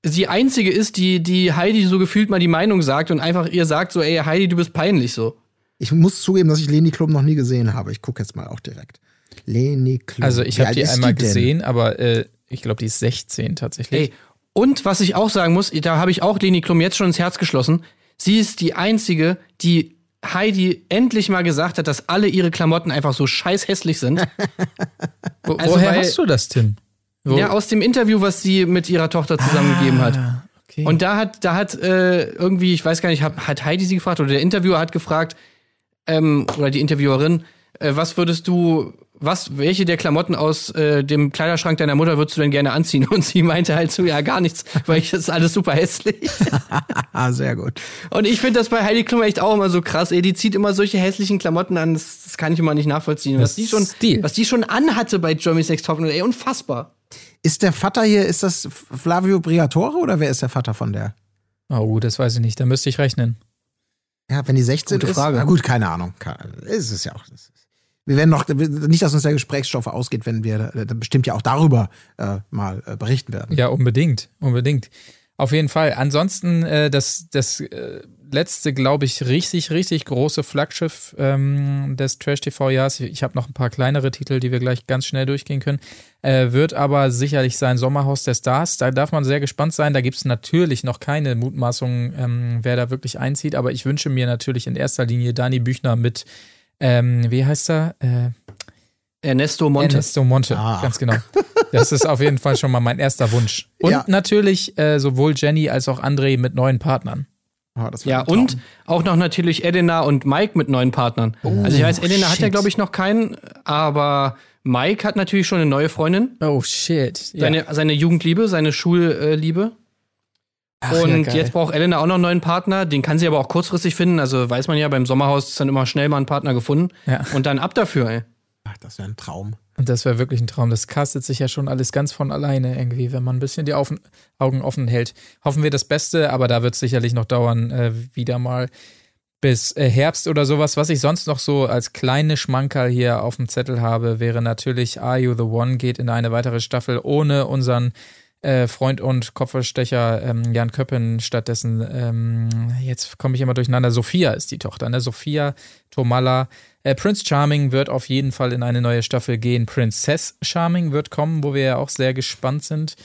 die einzige ist, die, die Heidi so gefühlt mal die Meinung sagt und einfach ihr sagt so, ey, Heidi, du bist peinlich so. Ich muss zugeben, dass ich Leni Klum noch nie gesehen habe. Ich gucke jetzt mal auch direkt. Leni Klum. Also ich habe die einmal denn? gesehen, aber äh, ich glaube, die ist 16 tatsächlich. Ey, und was ich auch sagen muss, da habe ich auch Leni Klum jetzt schon ins Herz geschlossen. Sie ist die einzige, die Heidi endlich mal gesagt hat, dass alle ihre Klamotten einfach so scheiß hässlich sind. Wo, also woher weil- hast du das, Tim? Wo, Ja, aus dem Interview, was sie mit ihrer Tochter zusammengegeben hat. Ah, okay. Und da hat, da hat äh, irgendwie, ich weiß gar nicht, hat, hat Heidi sie gefragt oder der Interviewer hat gefragt, ähm, oder die Interviewerin, Äh, was würdest du, was, welche der Klamotten aus äh, dem Kleiderschrank deiner Mutter würdest du denn gerne anziehen? Und sie meinte halt so, ja, gar nichts, weil ich, das ist alles super hässlich. Sehr gut. Und ich finde das bei Heidi Klum echt auch immer so krass, ey. Die zieht immer solche hässlichen Klamotten an, das, das kann ich immer nicht nachvollziehen. Was die schon, Stil. was die schon anhatte bei Jeremy's Next Topmodel, ey, unfassbar. Ist der Vater hier, ist das Flavio Briatore oder wer ist der Vater von der? Oh, das weiß ich nicht. Da müsste ich rechnen. Ja, wenn die 16 Gute ist. Frage. Na gut, keine Ahnung. Ist es ja auch. Wir werden noch, nicht, dass uns der Gesprächsstoff ausgeht, wenn wir äh, bestimmt ja auch darüber äh, mal äh, berichten werden. Ja, unbedingt, unbedingt. Auf jeden Fall. Ansonsten äh, das, das äh, letzte, glaube ich, richtig, richtig große Flaggschiff ähm, des Trash-TV-Jahres. Ich habe noch ein paar kleinere Titel, die wir gleich ganz schnell durchgehen können. Äh, wird aber sicherlich sein Sommerhaus der Stars. Da darf man sehr gespannt sein. Da gibt es natürlich noch keine Mutmaßungen, ähm, wer da wirklich einzieht. Aber ich wünsche mir natürlich in erster Linie Dani Büchner mit, ähm, wie heißt er? Äh, Ernesto Monte. Ernesto Monte, Ah. ganz genau. Das ist auf jeden Fall schon mal mein erster Wunsch. Und Ja. natürlich äh, sowohl Jenny als auch André mit neuen Partnern. Oh, Ja, und auch noch natürlich Edina und Mike mit neuen Partnern. also ich weiß, Edina hat ja, shit. glaube ich, noch keinen, aber Mike hat natürlich schon eine neue Freundin. Oh shit. Ja. Seine, seine Jugendliebe, seine Schulliebe. Ach, ja, und geil. jetzt braucht Elena auch noch einen neuen Partner. Den kann sie aber auch kurzfristig finden. Also weiß man ja, beim Sommerhaus ist dann immer schnell mal ein Partner gefunden. Ja. Und dann ab dafür, ey. Ach, das wäre ein Traum. Und das wäre wirklich ein Traum. Das castet sich ja schon alles ganz von alleine irgendwie, wenn man ein bisschen die Augen offen hält. Hoffen wir das Beste, aber da wird es sicherlich noch dauern, äh, wieder mal bis äh, Herbst oder sowas. Was ich sonst noch so als kleine Schmankerl hier auf dem Zettel habe, wäre natürlich Are You the One geht in eine weitere Staffel ohne unseren äh, Freund und Kopfverstecher ähm, Jan Köppen. Stattdessen, ähm, jetzt komme ich immer durcheinander, Sophia ist die Tochter, ne? Sophia Tomalla. Äh, Prince Charming wird auf jeden Fall in eine neue Staffel gehen. Princess Charming wird kommen, wo wir ja auch sehr gespannt sind.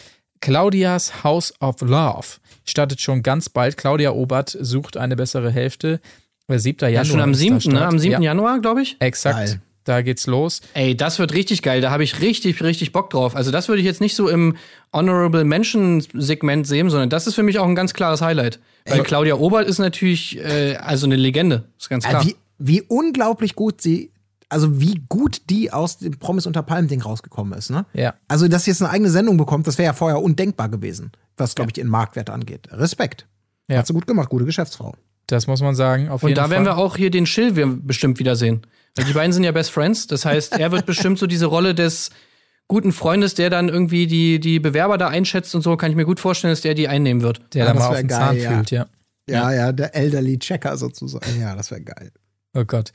Claudias House of Love startet schon ganz bald. Claudia Obert sucht eine bessere Hälfte. Äh, 7. Januar. Ja, schon am ist da 7., ne? Am 7. Ja, Januar, glaube ich. exakt. Geil. Da geht's los. Ey, das wird richtig geil. Da habe ich richtig, richtig Bock drauf. Also, das würde ich jetzt nicht so im Honorable Mention-Segment sehen, sondern das ist für mich auch ein ganz klares Highlight. Weil Claudia Obert ist natürlich äh, also eine Legende. Ist ganz klar. Äh, wie, wie unglaublich gut sie, also wie gut die aus dem Promis unter Palmen-Ding rausgekommen ist, ne? Ja. Also, dass sie jetzt eine eigene Sendung bekommt, das wäre ja vorher undenkbar gewesen, was, glaube ich, den Marktwert angeht. Respekt. Ja. Hat sie gut gemacht, gute Geschäftsfrau. Das muss man sagen. Auf Und jeden da Fall. werden wir auch hier den Schill bestimmt wiedersehen. Weil die beiden sind ja Best Friends. Das heißt, er wird bestimmt so diese Rolle des guten Freundes, der dann irgendwie die, die Bewerber da einschätzt und so, kann ich mir gut vorstellen, dass der die einnehmen wird. der Ja, da mal auf den geil, Zahn ja. fühlt, ja. Ja, ja, der Elderly Checker sozusagen. Ja, das wäre geil. Oh Gott.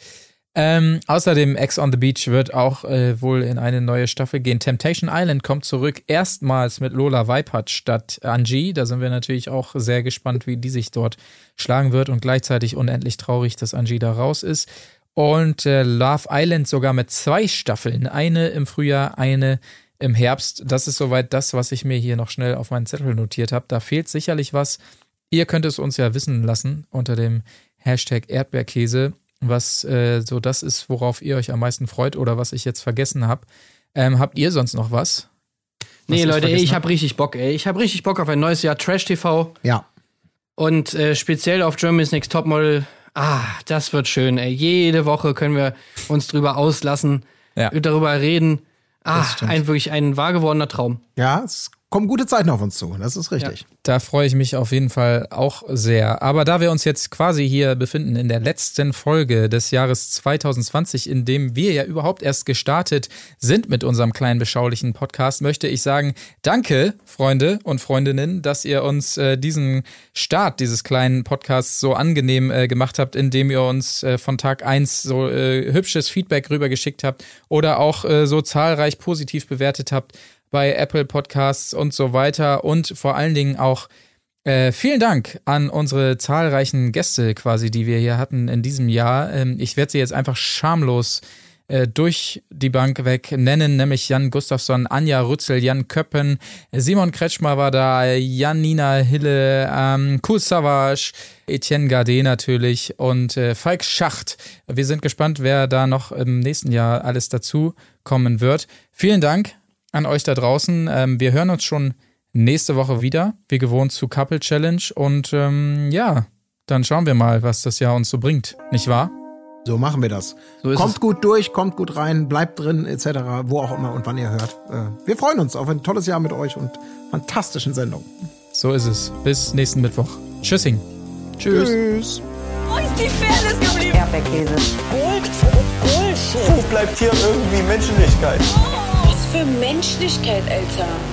Ähm, außerdem Ex on the Beach wird auch äh, wohl in eine neue Staffel gehen. Temptation Island kommt zurück, erstmals mit Lola Weipert statt Angie. Da sind wir natürlich auch sehr gespannt, wie die sich dort schlagen wird und gleichzeitig unendlich traurig, dass Angie da raus ist. Und äh, Love Island sogar mit zwei Staffeln. Eine im Frühjahr, eine im Herbst. Das ist soweit das, was ich mir hier noch schnell auf meinen Zettel notiert habe. Da fehlt sicherlich was. Ihr könnt es uns ja wissen lassen unter dem Hashtag Erdbeerkäse, was äh, so das ist, worauf ihr euch am meisten freut oder was ich jetzt vergessen habe. Ähm, habt ihr sonst noch was? Nee, ich Leute, ey, ich hab? habe richtig Bock, ey. Ich habe richtig Bock auf ein neues Jahr Trash TV Ja. und äh, speziell auf Germany's Next Topmodel. Ah, das wird schön, ey. Jede Woche können wir uns drüber auslassen, Ja. darüber reden. Ah, ein wirklich ein wahr gewordener Traum. Ja, es kommen gute Zeiten auf uns zu. Das ist richtig. Da freue ich mich auf jeden Fall auch sehr. Aber da wir uns jetzt quasi hier befinden in der letzten Folge des Jahres 2020, in dem wir ja überhaupt erst gestartet sind mit unserem kleinen beschaulichen Podcast, möchte ich sagen, danke, Freunde und Freundinnen, dass ihr uns äh, diesen Start dieses kleinen Podcasts so angenehm äh, gemacht habt, indem ihr uns äh, von Tag eins so äh, hübsches Feedback rübergeschickt habt oder auch äh, so zahlreich positiv bewertet habt bei Apple Podcasts und so weiter und vor allen Dingen auch äh, vielen Dank an unsere zahlreichen Gäste quasi, die wir hier hatten in diesem Jahr. Ähm, ich werde sie jetzt einfach schamlos äh, durch die Bank weg nennen, nämlich Jan Gustafsson, Anja Rützel, Jan Köppen, Simon Kretschmer war da, Janina Hille, ähm, Kool Savage, Etienne Gardet natürlich und äh, Falk Schacht. Wir sind gespannt, wer da noch im nächsten Jahr alles dazu kommen wird. Vielen Dank an euch da draußen. Ähm, wir hören uns schon nächste Woche wieder, wie gewohnt zu Couple Challenge. Und ähm, ja, dann schauen wir mal, was das Jahr uns so bringt. Nicht wahr? So machen wir das. So ist kommt es. gut durch, kommt gut rein, bleibt drin, etc., wo auch immer und wann ihr hört. Äh, Wir freuen uns auf ein tolles Jahr mit euch und fantastischen Sendungen. So ist es. Bis nächsten Mittwoch. Tschüssing. Tschüss. Tschüss. Wo ist die Fairness geblieben? Erdbeerkäse. Gold, Bullshit. Wo bleibt hier irgendwie Menschlichkeit? Was für Menschlichkeit, Alter.